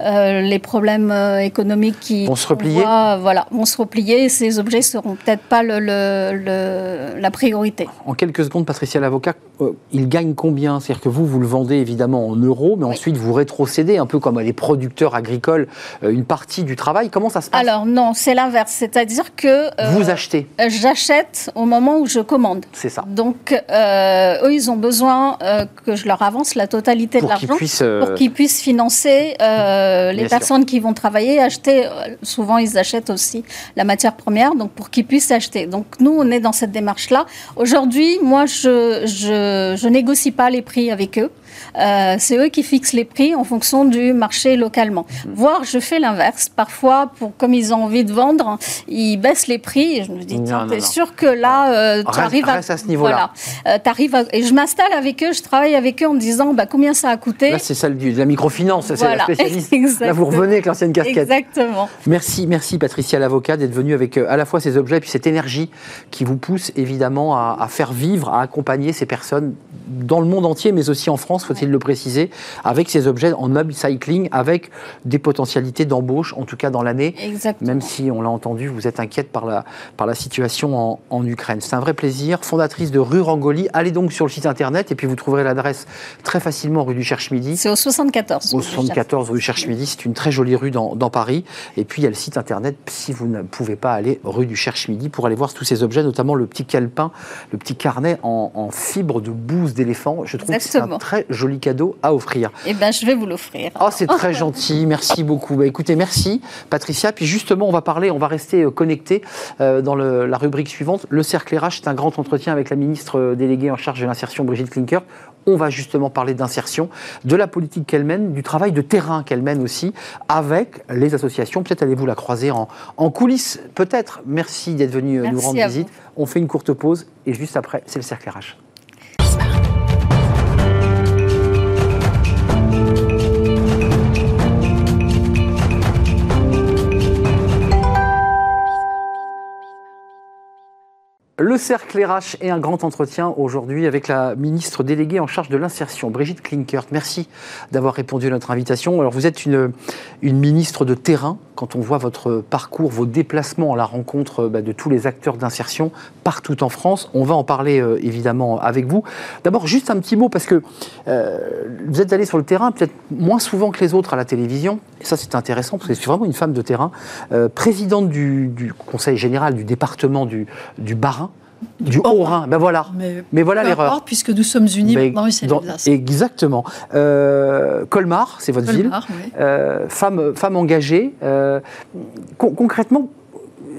euh, les problèmes économiques qui Vont se qu'on replier. voit, voilà, vont se replier. Et ces objets seront peut-être pas le, le- le- la priorité. en quelques secondes, Patricia l'avocat, euh, il gagne combien? C'est-à-dire que vous, vous le vendez évidemment en euros, mais Oui. ensuite vous rétrocédez, un peu comme les producteurs agricoles, euh, une partie du travail. Comment ça se passe? Alors non, c'est l'inverse. C'est-à-dire que euh, Vous achetez, j'achète au moment où je commande. c'est ça. Donc, euh, eux, ils ont besoin euh, que je leur avance la totalité Pour de l'argent euh, pour qu'ils puissent financer euh, Bien les sûr. personnes qui vont travailler, acheter. euh, Souvent, ils achètent aussi la matière première, donc pour qu'ils puissent acheter. Donc, nous, on est dans cette démarche-là. Aujourd'hui, moi, je, je, je négocie pas les prix avec eux. Euh, c'est eux qui fixent les prix en fonction du marché localement. Mhm. Voire, je fais l'inverse. Parfois, pour, comme ils ont envie de vendre, ils baissent les prix. Et je me dis, t'es sûr que là, euh, tu arrives à... à ce niveau-là. Voilà. Euh, à- Et je m'installe avec eux, je travaille avec eux en me disant, bah, combien ça a coûté? Là, c'est celle de la microfinance, c'est Voilà. la spécialiste. Exactement. Là, vous revenez avec l'ancienne casquette. Exactement. Merci, merci Patricia l'avocat d'être venue avec à la fois ces objets et puis cette énergie qui vous pousse évidemment à, à faire vivre, à accompagner ces personnes dans le monde entier, mais aussi en France, faut-il le préciser, avec ces objets en upcycling, avec des potentialités d'embauche, en tout cas dans l'année. Exactement. Même si, on l'a entendu, vous êtes inquiète par la, par la situation en, en Ukraine. C'est un vrai plaisir. Fondatrice de Rue Rangoli, allez donc sur le site internet et puis vous trouverez l'adresse très facilement rue du Cherche-Midi. C'est au 74. Au que je cherche. 74 rue Cherche-Midi, c'est une très jolie rue dans, dans Paris. Et puis il y a le site internet si vous ne pouvez pas aller rue du Cherche-Midi pour aller voir tous ces objets, notamment le petit calepin, le petit carnet en, en fibre de bouse d'éléphant. Je trouve que c'est un Exactement. très joli cadeau à offrir. Eh bien, je vais vous l'offrir. Oh, c'est très gentil, merci beaucoup. Bah, écoutez, merci Patricia. Puis justement, on va parler, on va rester euh, connecté euh, dans le- la rubrique suivante. Le cercle RH, c'est un grand entretien avec la ministre euh, déléguée en charge de l'insertion, Brigitte Klinker. On va justement parler d'insertion, de la politique qu'elle mène, du travail de terrain qu'elle mène aussi avec les associations. Peut-être allez-vous la croiser en, en coulisses, peut-être. Merci d'être venu nous rendre visite. On fait une courte pause et juste après, c'est le cercle RH. Le cercle RH est un grand entretien aujourd'hui avec la ministre déléguée en charge de l'insertion, Brigitte Klinkert. Merci d'avoir répondu à notre invitation. Alors vous êtes une, ministre de terrain. Quand on voit votre parcours, vos déplacements à la rencontre bah, de tous les acteurs d'insertion partout en France, on va en parler euh, évidemment avec vous. D'abord, juste un petit mot parce que euh, vous êtes allé sur le terrain peut-être moins souvent que les autres à la télévision. Et ça, c'est intéressant parce que c'est vraiment une femme de terrain, euh, présidente du, conseil général du département du, du Bas-Rhin. Du Haut-Rhin, ben voilà. Mais, Mais voilà l'erreur. puisque nous sommes unis Mais maintenant c'est dans-. Exactement. Euh, Colmar, c'est votre ville. Colmar, oui. Euh, femme, femme engagée. Euh, con- concrètement,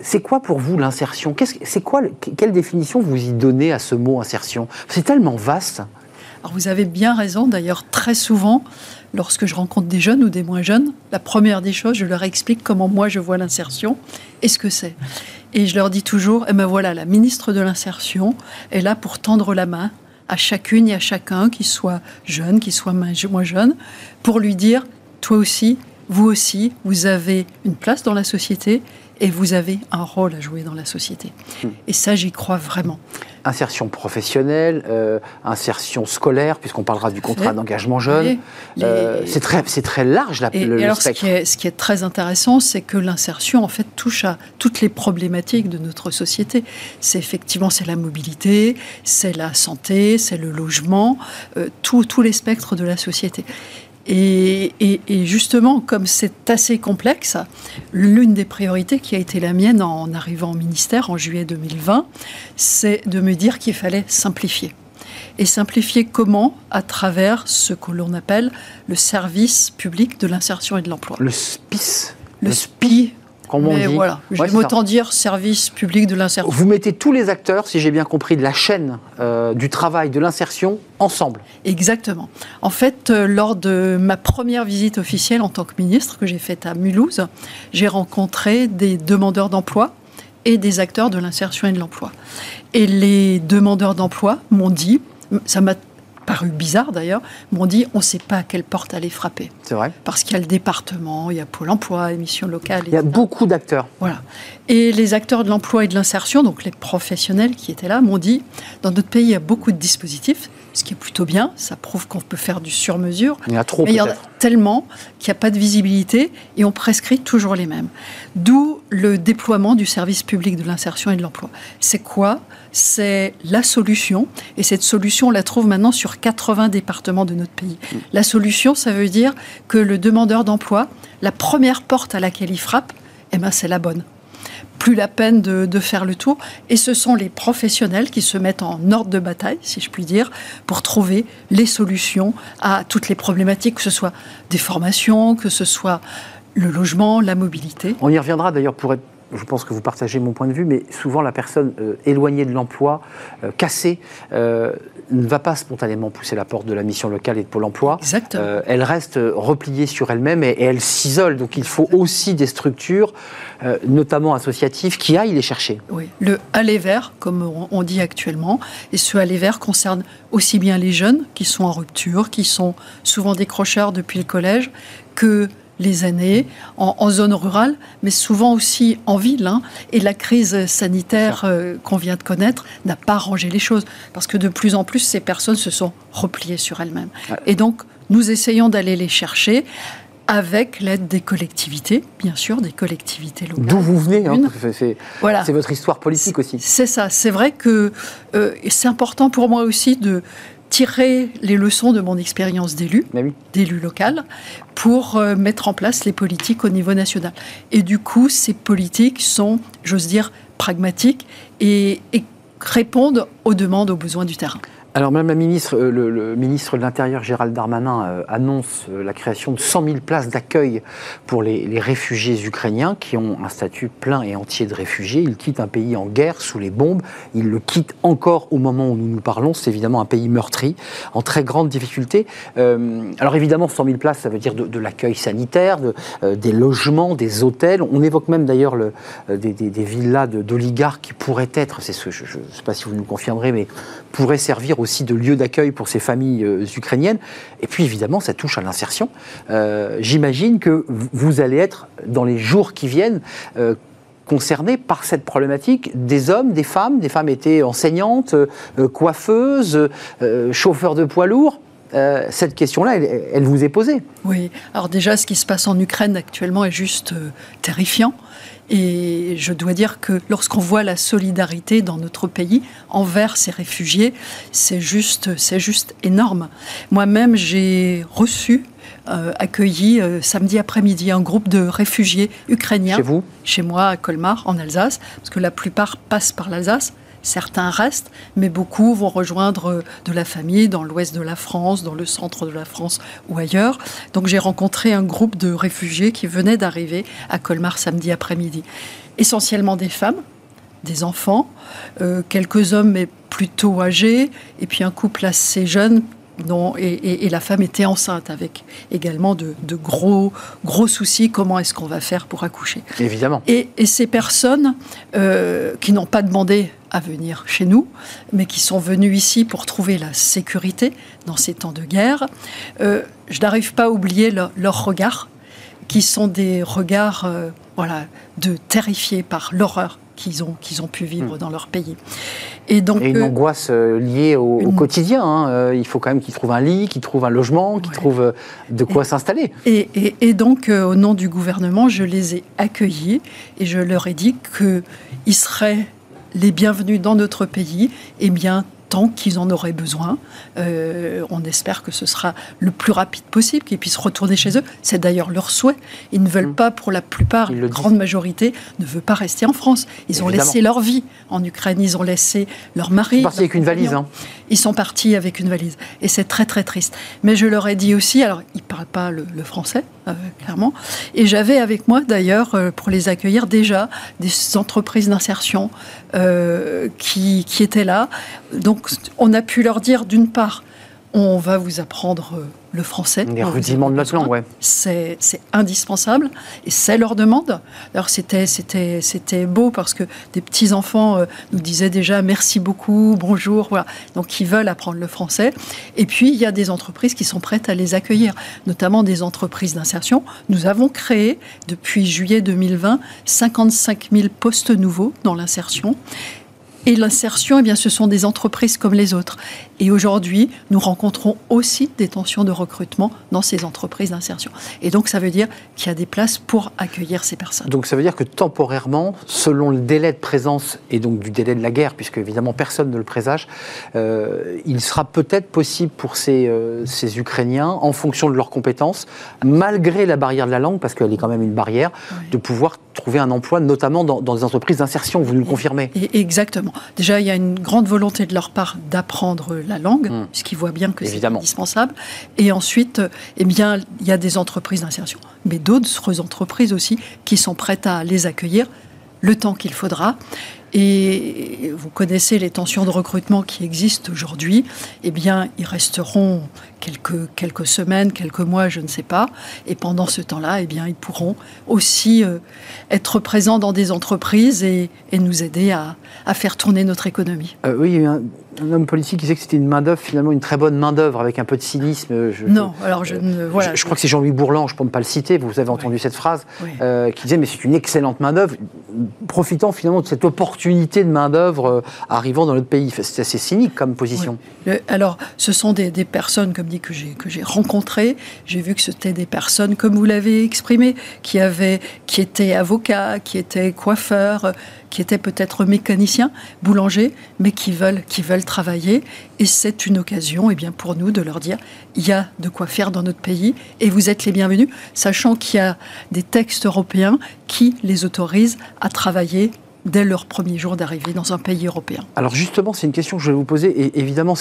c'est quoi pour vous l'insertion? Qu'est-ce que- C'est quoi le- Quelle définition vous y donnez à ce mot insertion? C'est tellement vaste. Alors vous avez bien raison, d'ailleurs très souvent, lorsque je rencontre des jeunes ou des moins jeunes, la première des choses, je leur explique comment moi je vois l'insertion et ce que c'est? Et je leur dis toujours, eh ben voilà, la ministre de l'insertion est là pour tendre la main à chacune et à chacun, qui soit jeune, qui soit moins jeune, pour lui dire, toi aussi, vous aussi, vous avez une place dans la société et vous avez un rôle à jouer dans la société. Et ça, j'y crois vraiment. Insertion professionnelle, euh, insertion scolaire, puisqu'on parlera du contrat d'engagement jeune. Euh, c'est très, c'est très large la, Et, le, et alors, ce qui, est, ce qui est très intéressant, c'est que l'insertion, en fait, touche à toutes les problématiques de notre société. C'est effectivement, c'est la mobilité, c'est la santé, c'est le logement, euh, tout- tous les spectres de la société. Et, et- et justement, comme c'est assez complexe, l'une des priorités qui a été la mienne en arrivant au ministère en juillet 2020, c'est de me dire qu'il fallait simplifier. Et simplifier comment? À travers ce que l'on appelle le service public de l'insertion et de l'emploi. Le SPIS. Le SPI, comme on dit. voilà, Ouais, j'aime c'est ça. autant dire service public de l'insertion. Vous mettez tous les acteurs, si j'ai bien compris, de la chaîne euh, du travail, de l'insertion, ensemble. Exactement. En fait, euh, lors de ma première visite officielle en tant que ministre que j'ai faite à Mulhouse, j'ai rencontré des demandeurs d'emploi et des acteurs de l'insertion et de l'emploi. Et les demandeurs d'emploi m'ont dit, ça m'a paru bizarre d'ailleurs, m'ont dit on ne sait pas à quelle porte aller frapper. C'est vrai. Parce qu'il y a le département, il y a Pôle emploi, émissions locales. Il y a etc. beaucoup d'acteurs. Voilà. Et les acteurs de l'emploi et de l'insertion, donc les professionnels qui étaient là, m'ont dit dans notre pays, il y a beaucoup de dispositifs, ce qui est plutôt bien. Ça prouve qu'on peut faire du sur-mesure. Il y en a trop Mais il y en a tellement qu'il n'y a pas de visibilité et on prescrit toujours les mêmes. D'où le déploiement du service public de l'insertion et de l'emploi. C'est quoi? C'est la solution. Et cette solution, on la trouve maintenant sur 80 départements de notre pays. La solution, ça veut dire que le demandeur d'emploi, la première porte à laquelle il frappe, eh ben, c'est la bonne plus la peine de, faire le tour. Et ce sont les professionnels qui se mettent en ordre de bataille, si je puis dire, pour trouver les solutions à toutes les problématiques, que ce soit des formations, que ce soit le logement, la mobilité. On y reviendra d'ailleurs pour être. Je pense que vous partagez mon point de vue, mais souvent la personne euh, éloignée de l'emploi, euh, cassée, euh, ne va pas spontanément pousser la porte de la mission locale et de Pôle emploi. Euh, elle reste repliée sur elle-même et, et elle s'isole. Donc il faut aussi des structures, euh, notamment associatives, qui aillent les chercher. Oui, le aller vers, comme on- on dit actuellement, et ce aller vers concerne aussi bien les jeunes qui sont en rupture, qui sont souvent décrocheurs depuis le collège, que les aînés en, en zone rurale, mais souvent aussi en ville. hein. Et la crise sanitaire euh, qu'on vient de connaître n'a pas arrangé les choses, parce que de plus en plus, ces personnes se sont repliées sur elles-mêmes. Ouais. Et donc, nous essayons d'aller les chercher avec l'aide des collectivités, bien sûr, des collectivités locales. D'où vous venez. hein, Voilà. c'est votre histoire politique aussi. C'est ça. C'est vrai que euh, c'est important pour moi aussi de tirer les leçons de mon expérience d'élu, oui. d'élu local, pour euh, mettre en place les politiques au niveau national. Et du coup, ces politiques sont, j'ose dire, pragmatiques et, et répondent aux demandes, aux besoins du terrain. Alors, Madame la ministre, euh, le, ministre de l'Intérieur, Gérald Darmanin, euh, annonce euh, la création de 100 000 places d'accueil pour les, réfugiés ukrainiens qui ont un statut plein et entier de réfugiés. Ils quittent un pays en guerre, sous les bombes. Ils le quittent encore au moment où nous nous parlons. C'est évidemment un pays meurtri, en très grande difficulté. alors, évidemment, 100 000 places, ça veut dire de, l'accueil sanitaire, des logements, des hôtels. On évoque même d'ailleurs des, villas d'oligarques qui pourraient être, je ne sais pas si vous nous mais pourraient servir aussi de lieu d'accueil pour ces familles euh, ukrainiennes. Et puis évidemment, ça touche à l'insertion. Euh, j'imagine que vous allez être, dans les jours qui viennent, euh, concernés par cette problématique des hommes, des femmes. Des femmes étaient enseignantes, coiffeuses, chauffeurs de poids lourds. cette question-là, elle, vous est posée. Oui. Alors déjà, ce qui se passe en Ukraine actuellement est juste terrifiant. Et je dois dire que lorsqu'on voit la solidarité dans notre pays envers ces réfugiés, c'est juste, c'est juste énorme. Moi-même, j'ai reçu, euh, accueilli euh, samedi après-midi un groupe de réfugiés ukrainiens. Chez vous? Chez moi, à Colmar, en Alsace, parce que la plupart passent par l'Alsace. Certains restent, mais beaucoup vont rejoindre euh, de la famille dans l'ouest de la France, dans le centre de la France ou ailleurs. Donc j'ai rencontré un groupe de réfugiés qui venaient d'arriver à Colmar samedi après-midi. Essentiellement des femmes, des enfants, euh, quelques hommes mais plutôt âgés, et puis un couple assez jeune, et, la femme était enceinte avec également de, gros, gros soucis. Comment est-ce qu'on va faire pour accoucher Évidemment. Et, ces personnes euh, qui n'ont pas demandé à venir chez nous, mais qui sont venus ici pour trouver la sécurité dans ces temps de guerre, euh, je n'arrive pas à oublier leurs regards, qui sont des regards euh, voilà, de terrifiés par l'horreur qu'ils ont, qu'ils ont pu vivre hmm. dans leur pays. Et, donc, une euh, angoisse liée au, quotidien. Hein. Il faut quand même qu'ils trouvent un lit, qu'ils trouvent un logement, qu'ils trouvent de quoi s'installer. Et, et, donc, au nom du gouvernement, je les ai accueillis et je leur ai dit qu'ils seraient les bienvenus dans notre pays, et bien tant qu'ils en auraient besoin. Euh, on espère que ce sera le plus rapide possible, qu'ils puissent retourner chez eux. C'est d'ailleurs leur souhait. Ils ne veulent mm. pas, pour la plupart, la grande majorité, ne veut pas rester en France. Ils ont laissé leur vie en Ukraine, ils ont laissé leur mari. Ils sont partis avec une valise. Hein. Ils sont partis avec une valise. Et c'est très très triste. Mais je leur ai dit aussi, alors ils ne parlent pas le, français, euh, clairement, et j'avais avec moi d'ailleurs, euh, pour les accueillir, déjà des entreprises d'insertion qui, qui étaient là. Donc on a pu leur dire d'une part, on va vous apprendre euh, le français. Les rudiments de notre langue, ouais. C'est indispensable et c'est leur demande. Alors c'était c'était c'était beau parce que des petits enfants euh, nous disaient déjà merci beaucoup, bonjour, voilà. Donc ils veulent apprendre le français. Et puis il y a des entreprises qui sont prêtes à les accueillir, notamment des entreprises d'insertion. Nous avons créé depuis juillet 2020 55 000 postes nouveaux dans l'insertion. Et l'insertion, eh bien, ce sont des entreprises comme les autres. Et aujourd'hui, nous rencontrons aussi des tensions de recrutement dans ces entreprises d'insertion. Et donc, ça veut dire qu'il y a des places pour accueillir ces personnes. Donc, ça veut dire que temporairement, selon le délai de présence et donc du délai de la guerre, puisque évidemment personne ne le présage, euh, il sera peut-être possible pour ces, euh, ces, Ukrainiens, en fonction de leurs compétences, malgré la barrière de la langue, parce qu'elle est quand même une barrière, de pouvoir trouver un emploi, notamment dans, dans des entreprises d'insertion. Vous nous le confirmez et Exactement. Déjà, il y a une grande volonté de leur part d'apprendre la langue, hmm. puisqu'ils voient bien que c'est indispensable. Et ensuite, eh bien, il y a des entreprises d'insertion, mais d'autres entreprises aussi qui sont prêtes à les accueillir le temps qu'il faudra. Et vous connaissez les tensions de recrutement qui existent aujourd'hui. Eh bien, ils resteront quelques, quelques semaines, quelques mois, je ne sais pas. Et pendant ce temps-là, eh bien, ils pourront aussi euh, être présents dans des entreprises et, nous aider à, faire tourner notre économie. Euh, oui, un homme politique qui disait que c'était une main-d'œuvre, finalement une très bonne main-d'œuvre avec un peu de cynisme. non, alors je ne. Voilà, je, crois que c'est Jean-Louis Bourlange, pour ne pas le citer, vous avez entendu cette phrase, euh, qui disait Mais c'est une excellente main-d'œuvre, profitant finalement de cette opportunité de main-d'œuvre euh, arrivant dans notre pays. C'est assez cynique comme position. alors, ce sont des, personnes, comme dit, que j'ai rencontrées. J'ai vu que c'était des personnes, comme vous l'avez exprimé, qui, avaient, qui étaient avocats, qui étaient coiffeurs, qui étaient peut-être mécaniciens, boulangers, mais qui veulent, travailler. Et c'est une occasion eh pour nous de leur dire il y a de quoi faire dans notre pays et vous êtes les bienvenus, sachant qu'il y a des textes européens qui les autorisent à travailler dès leur premier jour d'arrivée dans un pays européen. Alors justement, c'est une question que je vais vous poser, et évidemment,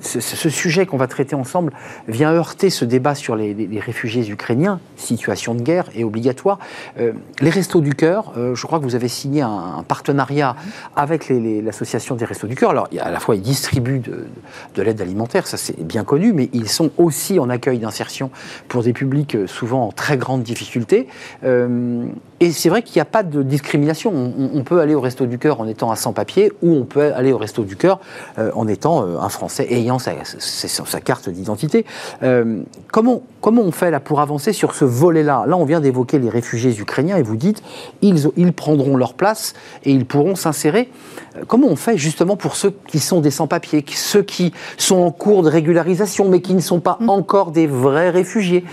ce, sujet qu'on va traiter ensemble vient heurter ce débat sur les, réfugiés ukrainiens, situation de guerre et obligatoire. Euh, les Restos du Cœur, euh, je crois que vous avez signé un, partenariat avec l'association des Restos du Cœur. Alors, à la fois, ils distribuent de, de l'aide alimentaire, ça c'est bien connu, mais ils sont aussi en accueil d'insertion pour des publics euh, souvent en très grande difficulté. Et c'est vrai qu'il n'y a pas de discrimination. On, peut aller au Resto du Cœur en étant un sans-papier ou on peut aller au Resto du Cœur en étant un Français ayant sa, sa- sa carte d'identité. Euh, comment, comment on fait là pour avancer sur ce volet-là? Là, on vient d'évoquer les réfugiés ukrainiens et vous dites ils, ils prendront leur place et ils pourront s'insérer. Euh, Comment on fait justement pour ceux qui sont des sans-papiers, ceux qui sont en cours de régularisation mais qui ne sont pas encore des vrais réfugiés?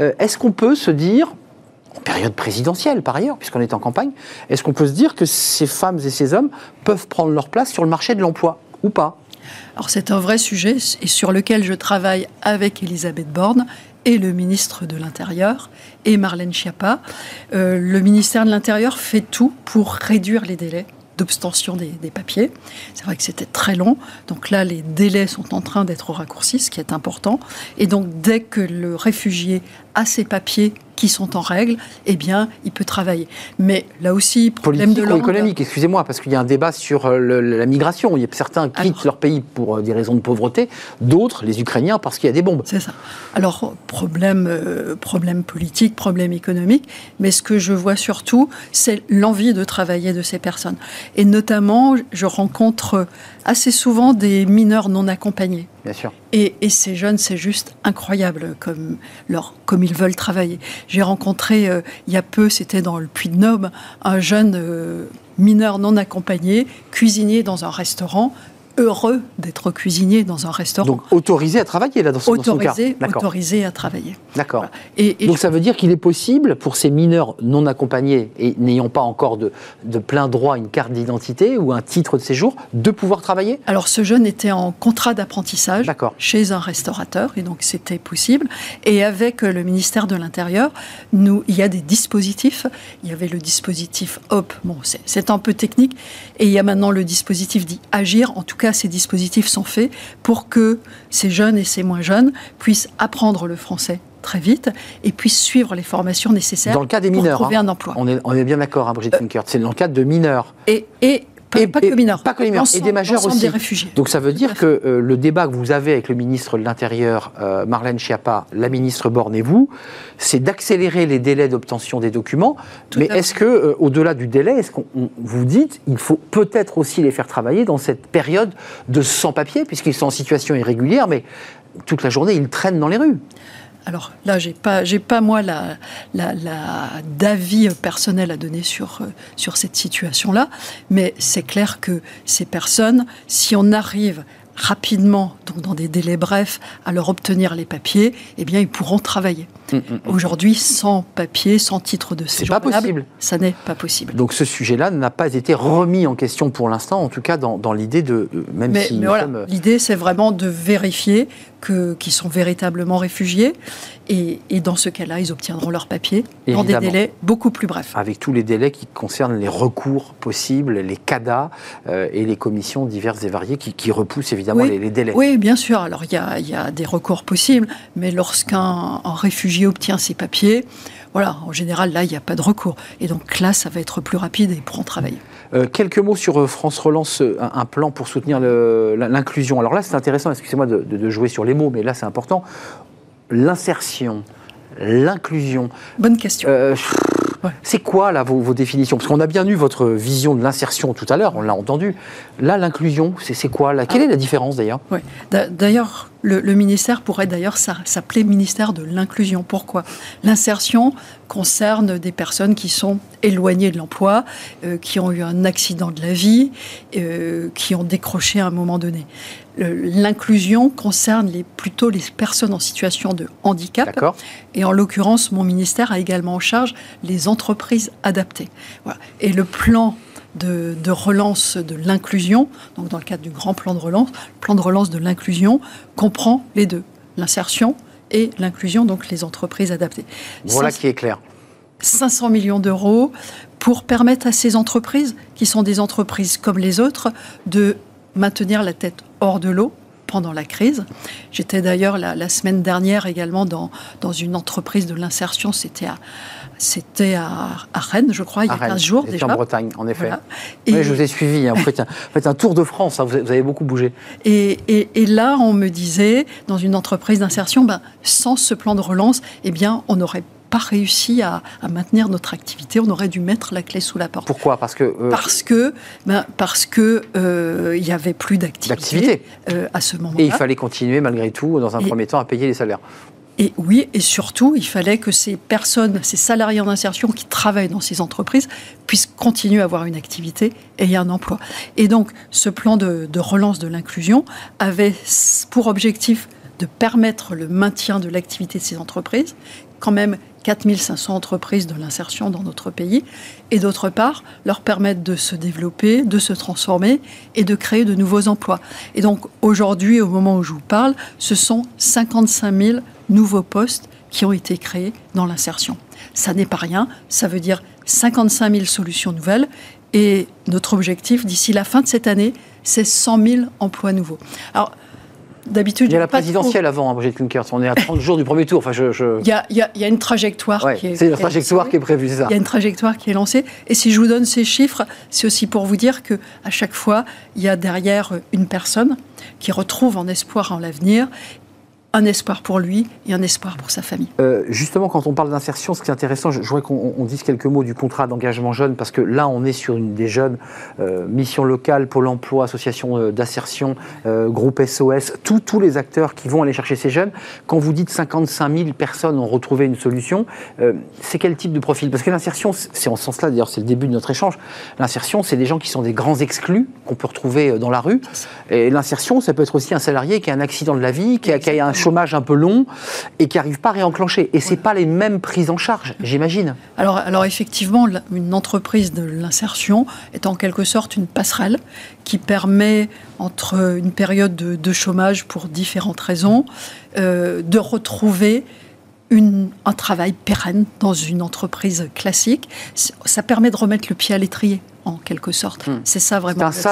Euh, Est-ce qu'on peut se dire en période présidentielle par ailleurs, puisqu'on est en campagne, est-ce qu'on peut se dire que ces femmes et ces hommes peuvent prendre leur place sur le marché de l'emploi ou pas? Alors c'est un vrai sujet et sur lequel je travaille avec Elisabeth Borne et le ministre de l'Intérieur et Marlène Schiappa. Euh, le ministère de l'Intérieur fait tout pour réduire les délais d'obtention des, des papiers. C'est vrai que c'était très long, donc là les délais sont en train d'être raccourcis, ce qui est important. Et donc dès que le réfugié a ses papiers qui sont en règle, eh bien il peut travailler. Mais là aussi, problème Politique de ou économique, excusez-moi, parce qu'il y a un débat sur euh, le- la migration. Il y a certains quittent Alors- leur pays pour euh, des raisons de pauvreté, d'autres, les Ukrainiens, parce qu'il y a des bombes. C'est ça. Alors, problème, euh, problème politique, problème économique, mais ce que je vois surtout, c'est l'envie de travailler de ces personnes. Et notamment, je rencontre assez souvent des mineurs non accompagnés. Et, ces jeunes, c'est juste incroyable comme, leur, comme ils veulent travailler. J'ai rencontré euh, il y a peu, c'était dans le Puy-de-Dôme, un jeune euh, mineur non accompagné, cuisinier dans un restaurant, heureux d'être cuisinier dans un restaurant. Donc autorisé à travailler là dans, son- dans son cas. autorisé, autorisé à travailler. D'accord. Voilà. Et, et Donc ça veut dire qu'il est possible pour ces mineurs non accompagnés et n'ayant pas encore de, de plein droit une carte d'identité ou un titre de séjour de pouvoir travailler? Alors ce jeune était en contrat d'apprentissage chez un restaurateur et donc c'était possible. Et avec euh, le ministère de l'Intérieur, nous, il y a des dispositifs. Il y avait le dispositif HOP, bon c'est un peu technique, et il y a maintenant le dispositif dit Agir. En tout cas, ces dispositifs sont faits pour que ces jeunes et ces moins jeunes puissent apprendre le français très vite et puissent suivre les formations nécessaires Dans le cas des pour mineurs. trouver hein. un emploi. On est, on est bien d'accord, hein, Brigitte Finkert. C'est dans le cadre de mineurs. Et, et pas, Et- pas que mineurs. pas que les mineurs, et des majeurs aussi. des réfugiés. Donc ça veut dire que euh, le débat que vous avez avec le ministre de l'Intérieur, euh, Marlène Schiappa, la ministre Borne et vous, c'est d'accélérer les délais d'obtention des documents. Tout Mais est-ce que, euh, au-delà du délai, est-ce qu'on on- vous dites, il faut peut-être aussi les faire travailler dans cette période de sans-papier, puisqu'ils sont en situation irrégulière, mais toute la journée ils traînent dans les rues? Alors là, j'ai pas, j'ai pas moi la, la, d'avis personnel à donner sur euh, sur cette situation-là, mais c'est clair que ces personnes, si on arrive rapidement, donc dans des délais brefs, à leur obtenir les papiers, eh bien, ils pourront travailler. Aujourd'hui, sans papier, sans titre de séjour, pas possible. Ça n'est pas possible. Donc ce sujet-là n'a pas été remis en question pour l'instant, en tout cas dans, dans l'idée de, euh, même Mais, si mais voilà, sommes, euh, l'idée, c'est vraiment de vérifier qu'ils sont véritablement réfugiés. Et, et dans ce cas-là, ils obtiendront leur papier dans des délais beaucoup plus brefs. avec tous les délais qui concernent les recours possibles, les CADA euh, et les commissions diverses et variées qui, qui repoussent évidemment Oui. les, les délais. Oui, bien sûr. Alors, il y a, il y a des recours possibles, mais lorsqu'un un obtient ses papiers, voilà, en général, là, il n'y a pas de recours. Et donc là, ça va être plus rapide et ils pourront travailler. Euh, quelques mots sur euh, France Relance, euh, un, un plan pour soutenir l'inclusion. Alors là, c'est intéressant, excusez-moi de, jouer sur les mots, mais là, c'est important. L'insertion, l'inclusion. Bonne question. Euh, Ouais. C'est quoi là vos, vos définitions? Parce qu'on a bien eu votre vision de l'insertion tout à l'heure, on l'a entendu. Là, l'inclusion, c'est quoi là? Quelle est la différence d'ailleurs? Ouais. D'ailleurs, le, le ministère pourrait d'ailleurs s'a- s'appeler ministère de l'inclusion. Pourquoi? L'insertion concerne des personnes qui sont éloignées de l'emploi, euh, qui ont eu un accident de la vie, euh, qui ont décroché à un moment donné. L'inclusion concerne les, plutôt les personnes en situation de handicap. Et en l'occurrence, mon ministère a également en charge les entreprises adaptées. Voilà. Et le plan de, de relance de l'inclusion, donc dans le cadre du grand plan de relance, le plan de relance de l'inclusion comprend les deux, l'insertion et l'inclusion, donc les entreprises adaptées. Voilà qui est clair. 500 millions d'euros pour permettre à ces entreprises, qui sont des entreprises comme les autres, de maintenir la tête hors de l'eau pendant la crise. J'étais d'ailleurs la, semaine dernière également dans, dans une entreprise de l'insertion, c'était à, c'était à, Rennes, je crois, il y a 15 jours déjà. en Bretagne, en effet. Et je vous ai suivi, hein. vous, faites un, tour de France, hein. vous, avez beaucoup bougé. Et, et, là, on me disait, dans une entreprise d'insertion, ben, sans ce plan de relance, eh bien, on n'aurait pas réussi à, maintenir notre activité. On aurait dû mettre la clé sous la porte. Pourquoi? Parce que euh, parce que ben, parce que euh, il y avait plus d'activité euh, à ce moment-là. Et il fallait continuer malgré tout, dans un premier temps, à payer les salaires. Et oui, et surtout, il fallait que ces personnes, ces salariés en insertion qui travaillent dans ces entreprises puissent continuer à avoir une activité et un emploi. Et donc, ce plan de, relance de l'inclusion avait pour objectif de permettre le maintien de l'activité de ces entreprises, quand même 4500 entreprises de l'insertion dans notre pays, et d'autre part, leur permettre de se développer, de se transformer et de créer de nouveaux emplois. Et donc aujourd'hui, au moment où je vous parle, ce sont 55 000 nouveaux postes qui ont été créés dans l'insertion. Ça n'est pas rien, ça veut dire 55 000 solutions nouvelles, et notre objectif d'ici la fin de cette année, c'est 100 000 emplois nouveaux. Alors, D'habitude, il y a la présidentielle avant, hein, Brigitte Klinkert. On est à 30 jours du premier tour. Enfin, je, Il, y a, il, y a, une trajectoire qui est. C'est la trajectoire qui est prévue, c'est ça. Il y a une trajectoire qui est lancée. Et si je vous donne ces chiffres, c'est aussi pour vous dire que à chaque fois, il y a derrière une personne qui retrouve en espoir en l'avenir un espoir pour lui et un espoir pour sa famille. Euh, justement, quand on parle d'insertion, ce qui est intéressant, je, voudrais qu'on dise quelques mots du contrat d'engagement jeune, parce que là, on est sur une des jeunes, euh, mission locale, Pôle emploi, association euh, d'insertion, groupe SOS, tous les acteurs qui vont aller chercher ces jeunes. Quand vous dites 55 000 personnes ont retrouvé une solution, c'est quel type de profil? Parce que l'insertion, c'est en ce sens-là, d'ailleurs, c'est le début de notre échange. L'insertion, c'est des gens qui sont des grands exclus qu'on peut retrouver dans la rue. Et l'insertion, ça peut être aussi un salarié qui a un accident de la vie, qui a, qui a un chômage un peu long et qui n'arrive pas à réenclencher. Et c'est pas les mêmes prises en charge, j'imagine. Alors, alors effectivement, une entreprise de l'insertion est en quelque sorte une passerelle qui permet, entre une période de, chômage pour différentes raisons, euh, de retrouver une, un travail pérenne dans une entreprise classique. Ça permet de remettre le pied à l'étrier en quelque sorte. Hmm. C'est ça vraiment. C'est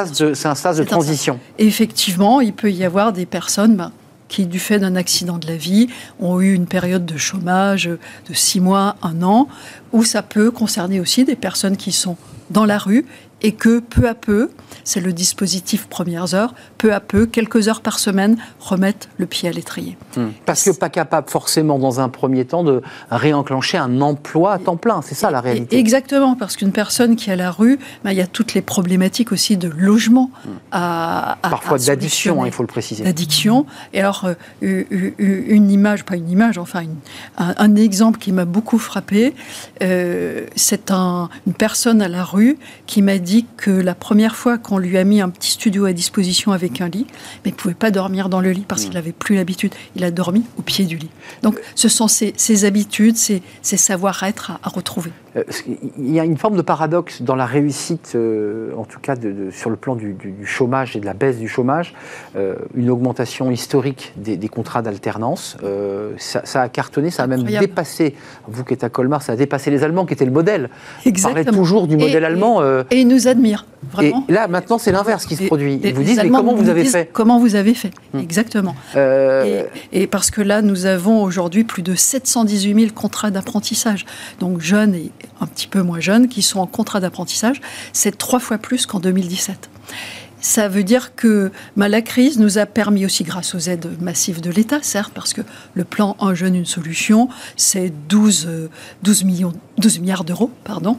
un sas de, transition. effectivement, il peut y avoir des personnes ben, qui, du fait d'un accident de la vie, ont eu une période de chômage de six mois, un an, ou ça peut concerner aussi des personnes qui sont dans la rue et que peu à peu, c'est le dispositif premières heures, peu à peu, quelques heures par semaine, remettent le pied à l'étrier. Hmm. Parce que pas capable forcément dans un premier temps de réenclencher un emploi à temps plein, c'est ça la réalité. Exactement, parce qu'une personne qui est à la rue, ben, il y a toutes les problématiques aussi de logement hmm. à, Parfois d'addiction, hein, il faut le préciser. D'addiction. Et alors, euh, une image, pas une image, enfin un, exemple qui m'a beaucoup frappé, euh, c'est une personne à la rue qui m'a dit dit que la première fois qu'on lui a mis un petit studio à disposition avec un lit, mais il ne pouvait pas dormir dans le lit parce qu'il n'avait plus l'habitude. Il a dormi au pied du lit. Donc ce sont ces, habitudes, ces, savoir-être à, retrouver. Euh, il y a une forme de paradoxe dans la réussite, euh, en tout cas de, sur le plan du, chômage et de la baisse du chômage, euh, une augmentation historique des, contrats d'alternance. Ça, a cartonné, ça a même dépassé, vous qui êtes à Colmar, ça a dépassé les Allemands qui étaient le modèle. Exactement. On parlait toujours du modèle allemand. Et, ils nous admirent, vraiment. Et là, maintenant, c'est l'inverse qui se produit. Ils vous disent, mais comment vous avez fait Comment vous avez fait Exactement. Et, parce que là, nous avons aujourd'hui plus de 718 000 contrats d'apprentissage. Donc jeunes et un petit peu moins jeunes qui sont en contrat d'apprentissage. C'est trois fois plus qu'en 2017. Ça veut dire que bah, la crise nous a permis aussi, grâce aux aides massives de l'État, certes, parce que le plan Un jeune, une solution, c'est 12, 12, millions, 12 milliards d'euros, pardon,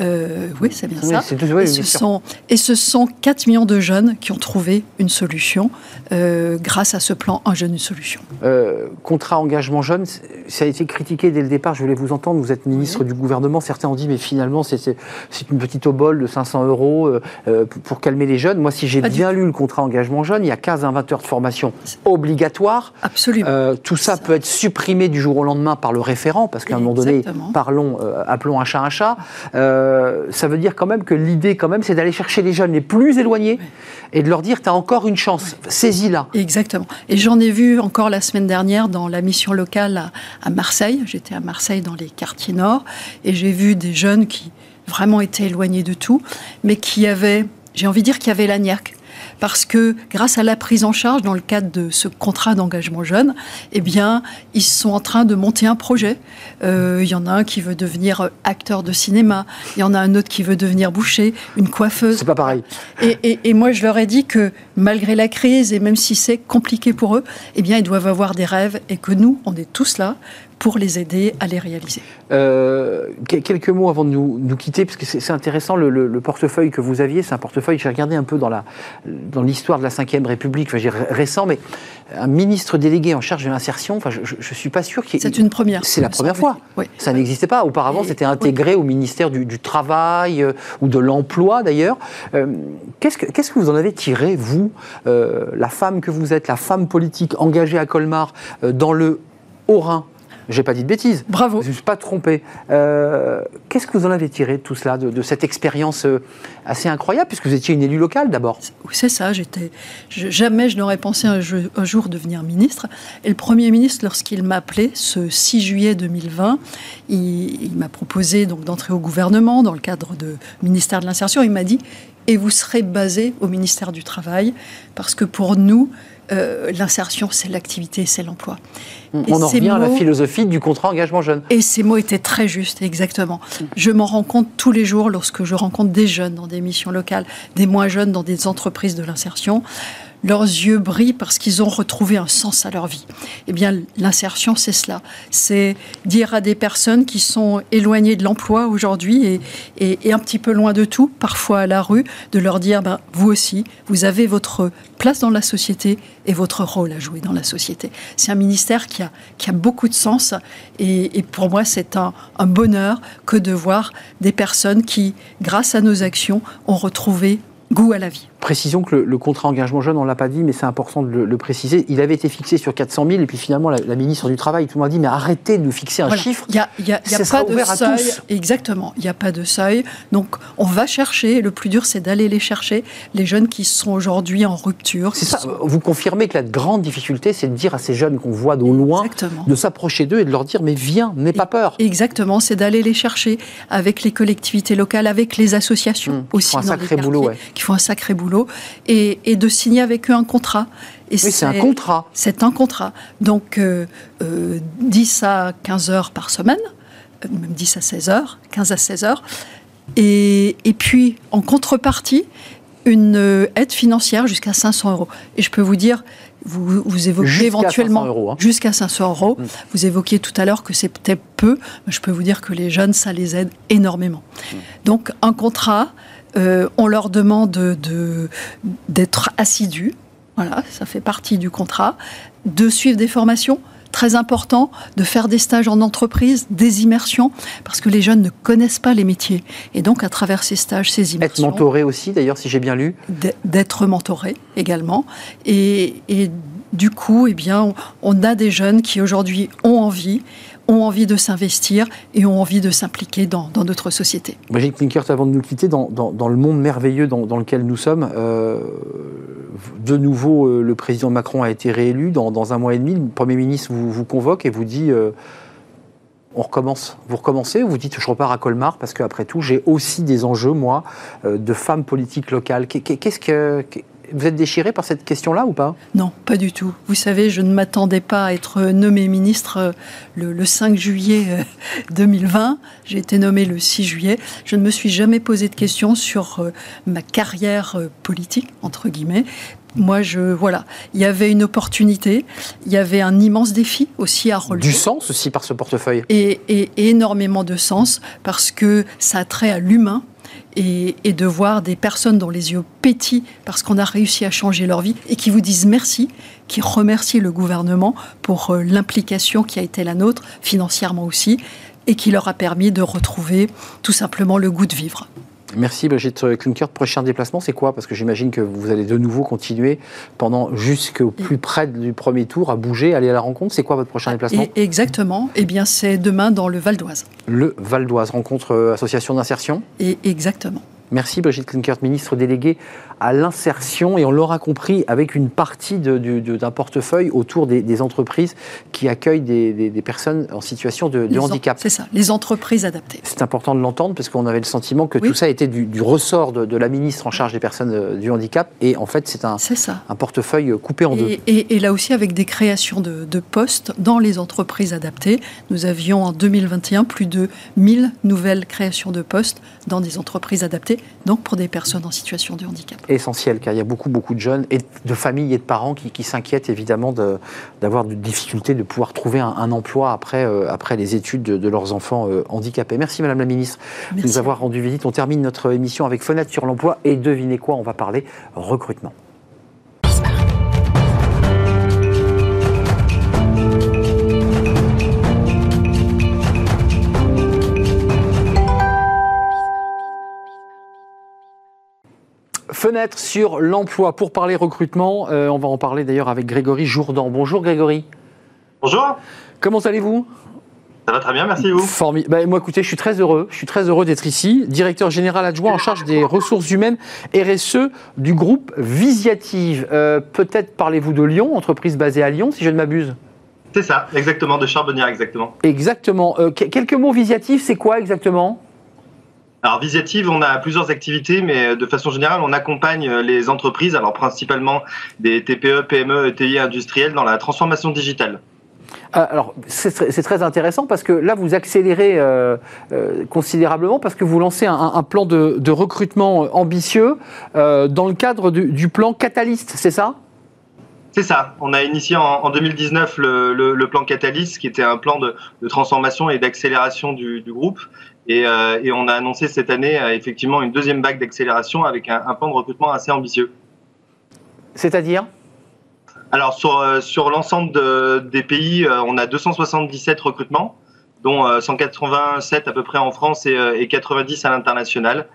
euh, oui, c'est bien ça. et, ce sont, et, ce sont, 4 millions de jeunes qui ont trouvé une solution euh, grâce à ce plan Un jeune, une solution. Euh, contrat engagement jeune, ça a été critiqué dès le départ. Je voulais vous entendre. Vous êtes ministre du gouvernement. Certains ont dit, mais finalement, c'est une petite obole de 500 euros pour calmer les jeunes. Moi, si j'ai bien lu le contrat engagement jeune, il y a 15 à 20 heures de formation obligatoire. Absolument. tout ça, peut être supprimé du jour au lendemain par le référent, parce qu'à un moment donné, parlons, appelons un chat un chat. Euh, ça veut dire quand même que l'idée, quand même, c'est d'aller chercher les jeunes les plus éloignés et de leur dire, tu as encore une chance, saisis-la. Exactement. Et j'en ai vu encore la semaine dernière dans la mission locale à, Marseille. J'étais à Marseille dans les quartiers nord et j'ai vu des jeunes qui vraiment étaient éloignés de tout, mais qui avaient, j'ai envie de dire, qui avaient l'agnac parce que grâce à la prise en charge dans le cadre de ce contrat d'engagement jeune, eh bien, ils sont en train de monter un projet. Euh, il y en a un qui veut devenir acteur de cinéma, il y en a un autre qui veut devenir boucher, une coiffeuse. C'est pas pareil. Et, et- et moi, je leur ai dit que malgré la crise et même si c'est compliqué pour eux, eh bien, ils doivent avoir des rêves et que nous, on est tous là pour les aider à les réaliser. Euh, que- quelques mots avant de nous, nous quitter, parce que c'est intéressant, le, le- le portefeuille que vous aviez, c'est un portefeuille, j'ai regardé un peu dans l'histoire de la Ve République, enfin, récent, mais un ministre délégué en charge de l'insertion, enfin, je ne suis pas sûr qu'il. C'est une première. C'est la première fois. Oui. Ça n'existait pas. Auparavant, c'était intégré au ministère du, du Travail euh, ou de l'Emploi, d'ailleurs. Euh, Qu'est-ce que que vous en avez tiré, vous, la femme que vous êtes, la femme politique engagée à Colmar, dans le Haut-Rhin? J'ai pas dit de bêtises. Bravo. Je ne suis pas trompé. Euh, Qu'est-ce que vous en avez tiré de tout cela, de, de cette expérience euh, assez incroyable, puisque vous étiez une élue locale d'abord? Oui, c'est ça. J'étais jamais je n'aurais pensé un, jeu- un jour devenir ministre. Et le Premier ministre, lorsqu'il m'a appelé ce 6 juillet 2020, il, il m'a proposé donc d'entrer au gouvernement dans le cadre de ministère de l'insertion. Il m'a dit et vous serez basé au ministère du travail parce que pour nous euh, l'insertion c'est l'activité, c'est l'emploi. Et On en revient à la philosophie du contrat engagement jeune. Et ces mots étaient très justes, exactement. Je m'en rends compte tous les jours lorsque je rencontre des jeunes dans des missions locales, des moins jeunes dans des entreprises de l'insertion. Leurs yeux brillent parce qu'ils ont retrouvé un sens à leur vie. Eh bien, l'insertion, c'est cela. C'est dire à des personnes qui sont éloignées de l'emploi aujourd'hui et, et- et un petit peu loin de tout, parfois à la rue, de leur dire, ben, vous aussi, vous avez votre place dans la société et votre rôle à jouer dans la société. C'est un ministère qui a, qui a beaucoup de sens et, et pour moi, c'est un, un bonheur que de voir des personnes qui, grâce à nos actions, ont retrouvé goût à la vie. Précisons que le, le contrat engagement jeune, on ne l'a pas dit, mais c'est important de le, le préciser. Il avait été fixé sur 400 000, et puis finalement, la, la ministre du Travail, tout le monde a dit, mais arrêtez de nous fixer un Voilà. chiffre. Il n'y a, y a- y pas de seuil. Exactement. Il n'y a pas de seuil. Donc, on va chercher. Le plus dur, c'est d'aller les chercher. Les jeunes qui sont aujourd'hui en rupture. C'est qui ça. sont- Vous confirmez que la grande difficulté, c'est de dire à ces jeunes qu'on voit d'au loin, Exactement. de s'approcher d'eux et de leur dire, mais viens, n'aie pas peur. Exactement, c'est d'aller les chercher avec les collectivités locales, avec les associations Mmh, qui aussi font un sacré boulot, ouais. qui font un sacré boulot, et, et de signer avec eux un contrat. Et Oui, c'est un contrat. C'est un contrat. Donc euh, euh, 10 à 15 heures par semaine, euh, même 10 à 16 heures, 15 à 16 heures. Et, et puis, en contrepartie, une euh, aide financière jusqu'à 500 euros. Et je peux vous dire, vous, vous évoquez éventuellement 500 euros, hein. jusqu'à 500 euros. Mm. Vous évoquiez tout à l'heure que c'est peut-être peu, mais je peux vous dire que les jeunes, ça les aide énormément. Mm. Donc, un contrat, euh, on leur demande de- de- d'être assidus. Voilà, ça fait partie du contrat. De suivre des formations. Très important de faire des stages en entreprise, des immersions, parce que les jeunes ne connaissent pas les métiers. Et donc, à travers ces stages, ces Être immersions, mentoré aussi, d'ailleurs, si j'ai bien lu. d'être mentoré également. Et, et du coup, eh bien, on a des jeunes qui aujourd'hui ont envie, ont envie de s'investir et ont envie de s'impliquer dans, dans notre société. Brigitte Klinkert, avant de nous quitter, dans, dans- le monde merveilleux dans, lequel nous sommes, euh, de nouveau, euh, le président Macron a été réélu. Dans, un mois et demi, le Premier ministre vous, vous convoque et vous dit euh, on recommence. Vous recommencez ou vous dites je repars à Colmar parce qu'après tout, j'ai aussi des enjeux, moi, de femmes politiques locales. Qu'est- Qu'est-ce que. Vous êtes déchiré par cette question-là ou pas? Non, pas du tout. Vous savez, je ne m'attendais pas à être nommé ministre euh, le, le 5 juillet euh, 2020. J'ai été nommé le 6 juillet. Je ne me suis jamais posé de questions sur euh, ma carrière euh, politique, entre guillemets. Moi, je voilà, il y avait une opportunité, il y avait un immense défi aussi à relever. Du sens aussi par ce portefeuille? Et, et- et énormément de sens parce que ça a trait à l'humain et, de voir des personnes dont les yeux pétillent parce qu'on a réussi à changer leur vie et qui vous disent merci, qui remercient le gouvernement pour euh, l'implication qui a été la nôtre, financièrement aussi, et qui leur a permis de retrouver tout simplement le goût de vivre. Merci Brigitte Klunkert. Prochain déplacement, c'est quoi? Parce que j'imagine que vous allez de nouveau continuer pendant jusqu'au plus près du premier tour à bouger, aller à la rencontre. C'est quoi votre prochain déplacement? Et, exactement, eh bien c'est demain dans le Val d'Oise. Le Val d'Oise, rencontre euh, association d'insertion? Et exactement. Merci Brigitte Klinkert, ministre déléguée à l'insertion et on l'aura compris avec une partie d'un portefeuille autour des, entreprises qui accueillent des, personnes en situation de, handicap. C'est ça, les entreprises adaptées. C'est important de l'entendre parce qu'on avait le sentiment que tout ça était du, ressort de, la ministre en charge des personnes euh, du handicap et en fait c'est un, un portefeuille coupé en deux. Et, là aussi avec des créations de, de postes dans les entreprises adaptées. Nous avions en 2021 plus de 1000 nouvelles créations de postes dans des entreprises adaptées, donc pour des personnes en situation de handicap essentiel, car il y a beaucoup, beaucoup de jeunes et de familles et de parents qui, s'inquiètent évidemment d'avoir de, difficultés de pouvoir trouver un, emploi après, euh, après les études de, leurs enfants euh, handicapés. Merci Madame la Ministre de nous avoir rendu visite. On termine notre émission avec Fenêtre sur l'emploi et devinez quoi, on va parler recrutement. Fenêtre sur l'emploi. Pour parler recrutement, euh, on va en parler d'ailleurs avec Grégory Jourdan. Bonjour Grégory. Bonjour. Comment allez-vous? Ça va très bien, merci vous? Formidable. Bah, moi, écoutez, je suis très heureux. Je suis très heureux d'être ici, directeur général adjoint en charge des ressources humaines RSE du groupe Visiative. Euh, peut-être parlez-vous de Lyon, entreprise basée à Lyon, si je ne m'abuse? C'est ça, exactement, de Charbonnière, exactement. Exactement. Euh, quelques mots Visiative, c'est quoi exactement? Alors Visiative, on a plusieurs activités, mais de façon générale, on accompagne les entreprises, alors principalement des TPE, PME, ETI industrielles dans la transformation digitale. Euh, alors, c'est très intéressant parce que là, vous accélérez euh, euh, considérablement parce que vous lancez un, plan de, recrutement ambitieux dans le cadre du, plan Catalyst, c'est ça? C'est ça. On a initié en, 2019 le, plan Catalyst, qui était un plan de, transformation et d'accélération du, groupe. Euh, et, on a annoncé cette année euh, effectivement une deuxième vague d'accélération avec un, plan de recrutement assez ambitieux. C'est-à-dire? Alors sur, euh, sur l'ensemble des pays, on a 277 recrutements, dont 187 à peu près en France et, 90 à l'international.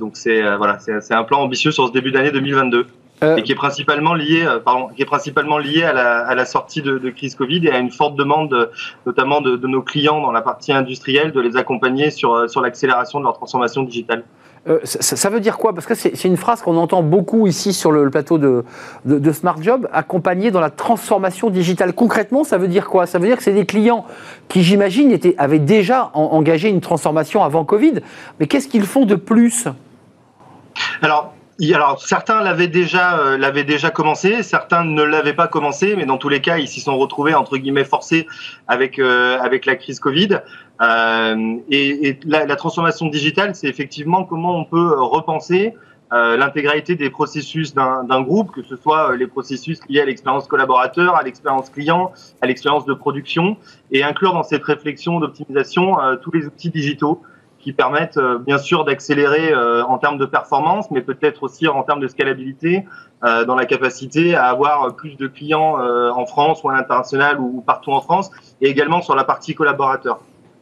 donc c'est voilà, c'est un plan ambitieux sur ce début d'année 2022. Euh, et qui est principalement lié, euh, pardon, qui est principalement lié à la, à la sortie de, de, crise Covid et à une forte demande, notamment de, de, nos clients dans la partie industrielle, de les accompagner sur, euh, sur l'accélération de leur transformation digitale. Euh, ça, ça, veut dire quoi? Parce que c'est une phrase qu'on entend beaucoup ici sur le, plateau de, de, de, Smart Job, accompagné dans la transformation digitale. Concrètement, ça veut dire quoi? Ça veut dire que c'est des clients qui, j'imagine, avaient déjà engagé une transformation avant Covid. Mais qu'est-ce qu'ils font de plus? Alors, alors certains l'avaient déjà, euh, l'avaient déjà commencé, certains ne l'avaient pas commencé, mais dans tous les cas, ils s'y sont retrouvés entre guillemets forcés avec euh, avec la crise Covid. Euh, et, et la, la, transformation digitale, c'est effectivement comment on peut repenser euh, l'intégralité des processus d'un groupe, que ce soit les processus liés à l'expérience collaborateur, à l'expérience client, à l'expérience de production, et inclure dans cette réflexion d'optimisation tous les outils digitaux permettent euh, bien sûr d'accélérer euh, en termes de performance, mais peut-être aussi en termes de scalabilité, euh, dans la capacité à avoir plus de clients en France ou à l'international ou partout en France, et également sur la partie collaborateur.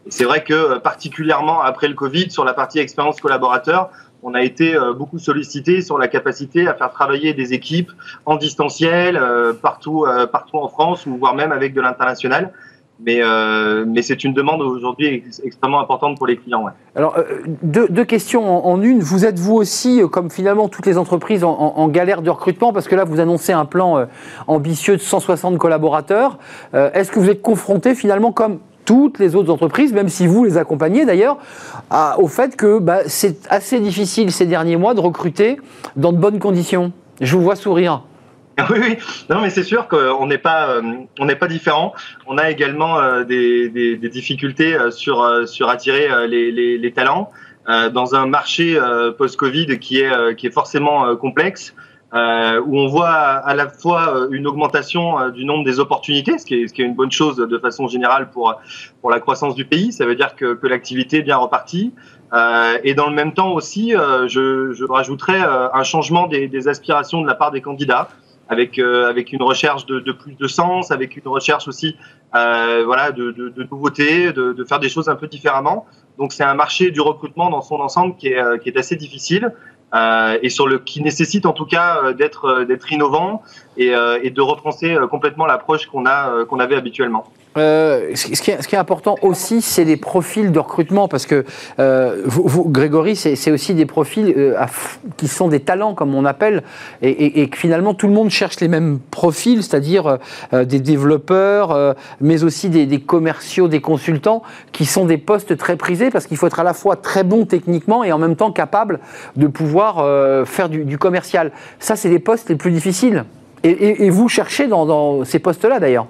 C'est vrai que particulièrement après le Covid, sur la partie expérience collaborateur, on a été beaucoup sollicité sur la capacité à faire travailler des équipes en distanciel partout, partout en France ou voire même avec de l'international. Mais, euh, mais c'est une demande aujourd'hui extrêmement importante pour les clients. Alors, euh, deux, questions en, une. Vous êtes vous aussi, euh, comme finalement toutes les entreprises, en, galère de recrutement Parce que là, vous annoncez un plan ambitieux de 160 collaborateurs. Est-ce que vous êtes confronté finalement, comme toutes les autres entreprises, même si vous les accompagnez d'ailleurs, au fait que bah, c'est assez difficile ces derniers mois de recruter dans de bonnes conditions? Je vous vois sourire. Oui, oui, non, mais c'est sûr qu'on n'est pas, euh, on n'est pas différent. On a également euh, des, des, des, difficultés euh, sur sur attirer les, les, les talents dans un marché post-Covid qui est qui est forcément complexe. Où on voit à la fois une augmentation du nombre des opportunités, ce qui est, ce qui est une bonne chose de façon générale pour, pour la croissance du pays. Ça veut dire que, que l'activité est bien repartie. Et dans le même temps aussi, je, je rajouterais un changement des, des aspirations de la part des candidats avec euh, avec une recherche de, de, plus de sens, avec une recherche aussi euh, voilà de, de, de nouveautés, de, faire des choses un peu différemment. Donc c'est un marché du recrutement dans son ensemble qui est euh, qui est assez difficile. Euh, et sur le qui nécessite en tout cas euh, d'être d'être innovant, et, et de repenser complètement l'approche qu'on a qu'on avait habituellement. Euh, ce, qui est, important aussi, c'est les profils de recrutement, parce que euh, vous, Grégory, c'est aussi des profils euh, qui sont des talents, comme on appelle, et, que finalement tout le monde cherche les mêmes profils, c'est-à-dire des développeurs, mais aussi des, commerciaux, des consultants, qui sont des postes très prisés, parce qu'il faut être à la fois très bon techniquement et en même temps capable de pouvoir faire du, commercial. Ça, c'est les postes les plus difficiles. Et, vous cherchez dans ces postes-là, d'ailleurs.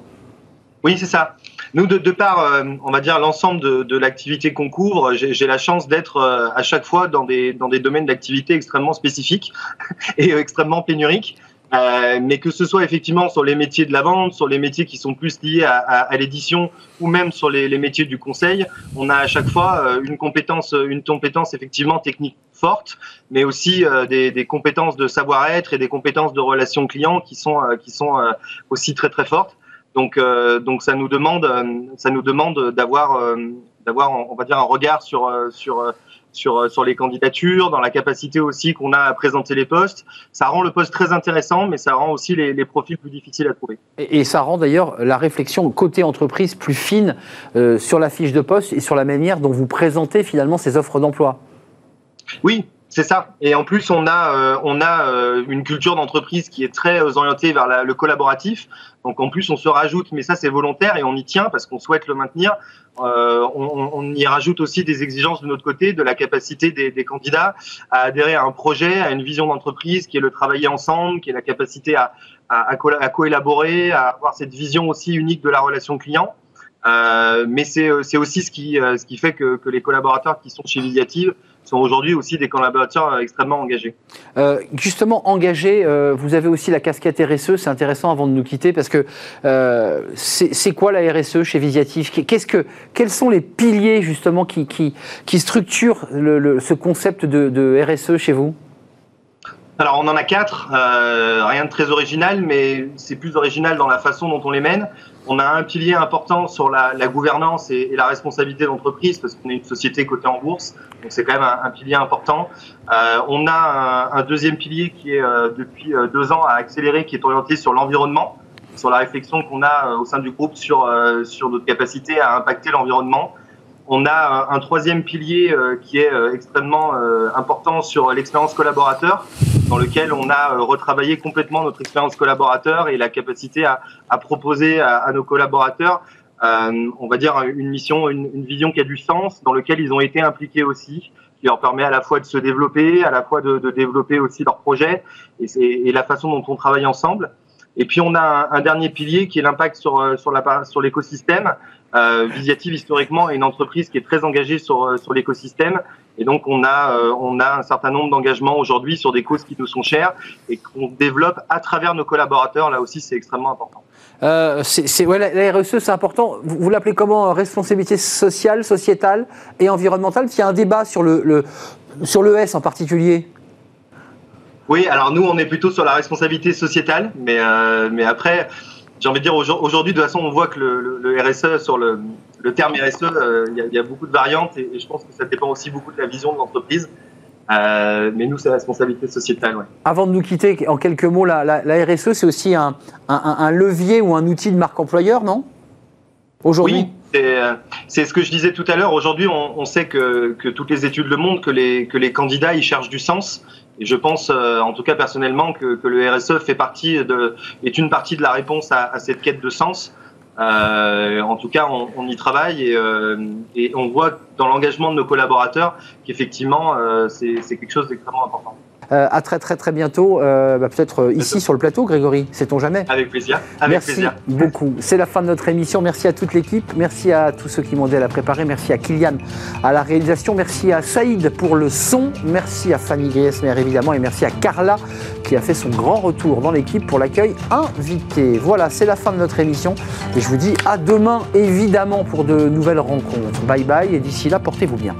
Oui, c'est ça. Nous, de, de par, euh, on va dire, l'ensemble de, de l'activité qu'on couvre, j'ai la chance d'être euh, à chaque fois dans des, dans des domaines d'activité extrêmement spécifiques et euh, extrêmement pénuriques. Euh, mais que ce soit effectivement sur les métiers de la vente, sur les métiers qui sont plus liés à, à, à l'édition, ou même sur les, les, métiers du conseil, on a à chaque fois une compétence, une compétence effectivement technique forte, mais aussi euh, des, des, compétences de savoir-être et des compétences de relations clients qui sont, qui sont aussi très très fortes. Donc, euh, donc ça nous demande, euh, ça nous demande d'avoir, euh, d'avoir, on va dire, un regard sur, sur, sur, sur les candidatures, dans la capacité aussi qu'on a à présenter les postes. Ça rend le poste très intéressant, mais ça rend aussi les, les profils plus difficiles à trouver. Et, et ça rend d'ailleurs la réflexion côté entreprise plus fine euh, sur la fiche de poste et sur la manière dont vous présentez finalement ces offres d'emploi. Oui, c'est ça. Et en plus, on a, euh, on a euh, une culture d'entreprise qui est très orientée vers le collaboratif. Donc en plus, on se rajoute, mais ça c'est volontaire et on y tient parce qu'on souhaite le maintenir. Euh, on, y rajoute aussi des exigences de notre côté, de la capacité des, candidats à adhérer à un projet, à une vision d'entreprise qui est le travailler ensemble, qui est la capacité à, à, à co-élaborer, à avoir cette vision aussi unique de la relation client. Euh, mais c'est aussi ce qui, ce qui fait que, que les collaborateurs qui sont chez Visiative sont aujourd'hui aussi des collaborateurs extrêmement engagés. Euh, justement, engagés, euh, vous avez aussi la casquette RSE, c'est intéressant avant de nous quitter, parce que euh, c'est quoi la RSE chez Visiatif Qu'est-ce que, Quels sont les piliers justement qui, qui, qui structurent le, le, ce concept de, de, RSE chez vous? Alors on en a quatre, euh, rien de très original, mais c'est plus original dans la façon dont on les mène. On a un pilier important sur la, la gouvernance et, la responsabilité d'entreprise parce qu'on est une société cotée en bourse, donc c'est quand même un, un, pilier important. Euh, on a un, un, deuxième pilier qui est euh, depuis euh, deux ans à accélérer, qui est orienté sur l'environnement, sur la réflexion qu'on a euh, au sein du groupe sur euh, sur notre capacité à impacter l'environnement. On a un troisième pilier qui est extrêmement important sur l'expérience collaborateur, dans lequel on a retravaillé complètement notre expérience collaborateur et la capacité à, à proposer à, à, nos collaborateurs, euh, on va dire, une mission, une, une, vision qui a du sens, dans lequel ils ont été impliqués aussi, qui leur permet à la fois de se développer, à la fois de, de développer aussi leurs projets et, et, la façon dont on travaille ensemble. Et puis on a un, dernier pilier qui est l'impact sur, la, sur l'écosystème. Euh, Visiative historiquement est une entreprise qui est très engagée sur, sur l'écosystème et donc on a, euh, on a un certain nombre d'engagements aujourd'hui sur des causes qui nous sont chères et qu'on développe à travers nos collaborateurs. Là aussi, c'est extrêmement important. Euh, la, RSE, c'est important. Vous, vous, l'appelez comment? Responsabilité sociale, sociétale et environnementale? Il y a un débat sur le, le, sur le S en particulier. Oui, alors nous, on est plutôt sur la responsabilité sociétale, mais, euh, mais après, j'ai envie de dire, aujourd'hui, de toute façon, on voit que le, RSE, sur le, le terme RSE, il euh, y, y, a beaucoup de variantes et, et, je pense que ça dépend aussi beaucoup de la vision de l'entreprise. Euh, mais nous, c'est la responsabilité sociétale. Ouais. Avant de nous quitter, en quelques mots, la, la, la RSE, c'est aussi un, un, un, levier ou un outil de marque employeur, non? Aujourd'hui? Oui, c'est ce que je disais tout à l'heure. Aujourd'hui, on, on, sait que, que, toutes les études le montrent, que les, que les candidats, ils cherchent du sens. Et je pense, euh, en tout cas personnellement, que, que, le RSE fait partie de, est une partie de la réponse à, à cette quête de sens. Euh, en tout cas, on, on y travaille et, euh, et, on voit dans l'engagement de nos collaborateurs qu'effectivement, euh, c'est quelque chose d'extrêmement important. Euh, à très très très bientôt, euh, bah, peut-être ici sur le plateau, Grégory, sait-on jamais? Avec plaisir. Avec merci plaisir. beaucoup. C'est la fin de notre émission. Merci à toute l'équipe, merci à tous ceux qui m'ont aidé à la préparer, merci à Kylian à la réalisation, merci à Saïd pour le son, merci à Fanny Griesmer évidemment et merci à Carla qui a fait son grand retour dans l'équipe pour l'accueil invité. Voilà, c'est la fin de notre émission et je vous dis à demain évidemment pour de nouvelles rencontres. Bye bye et d'ici là, portez-vous bien.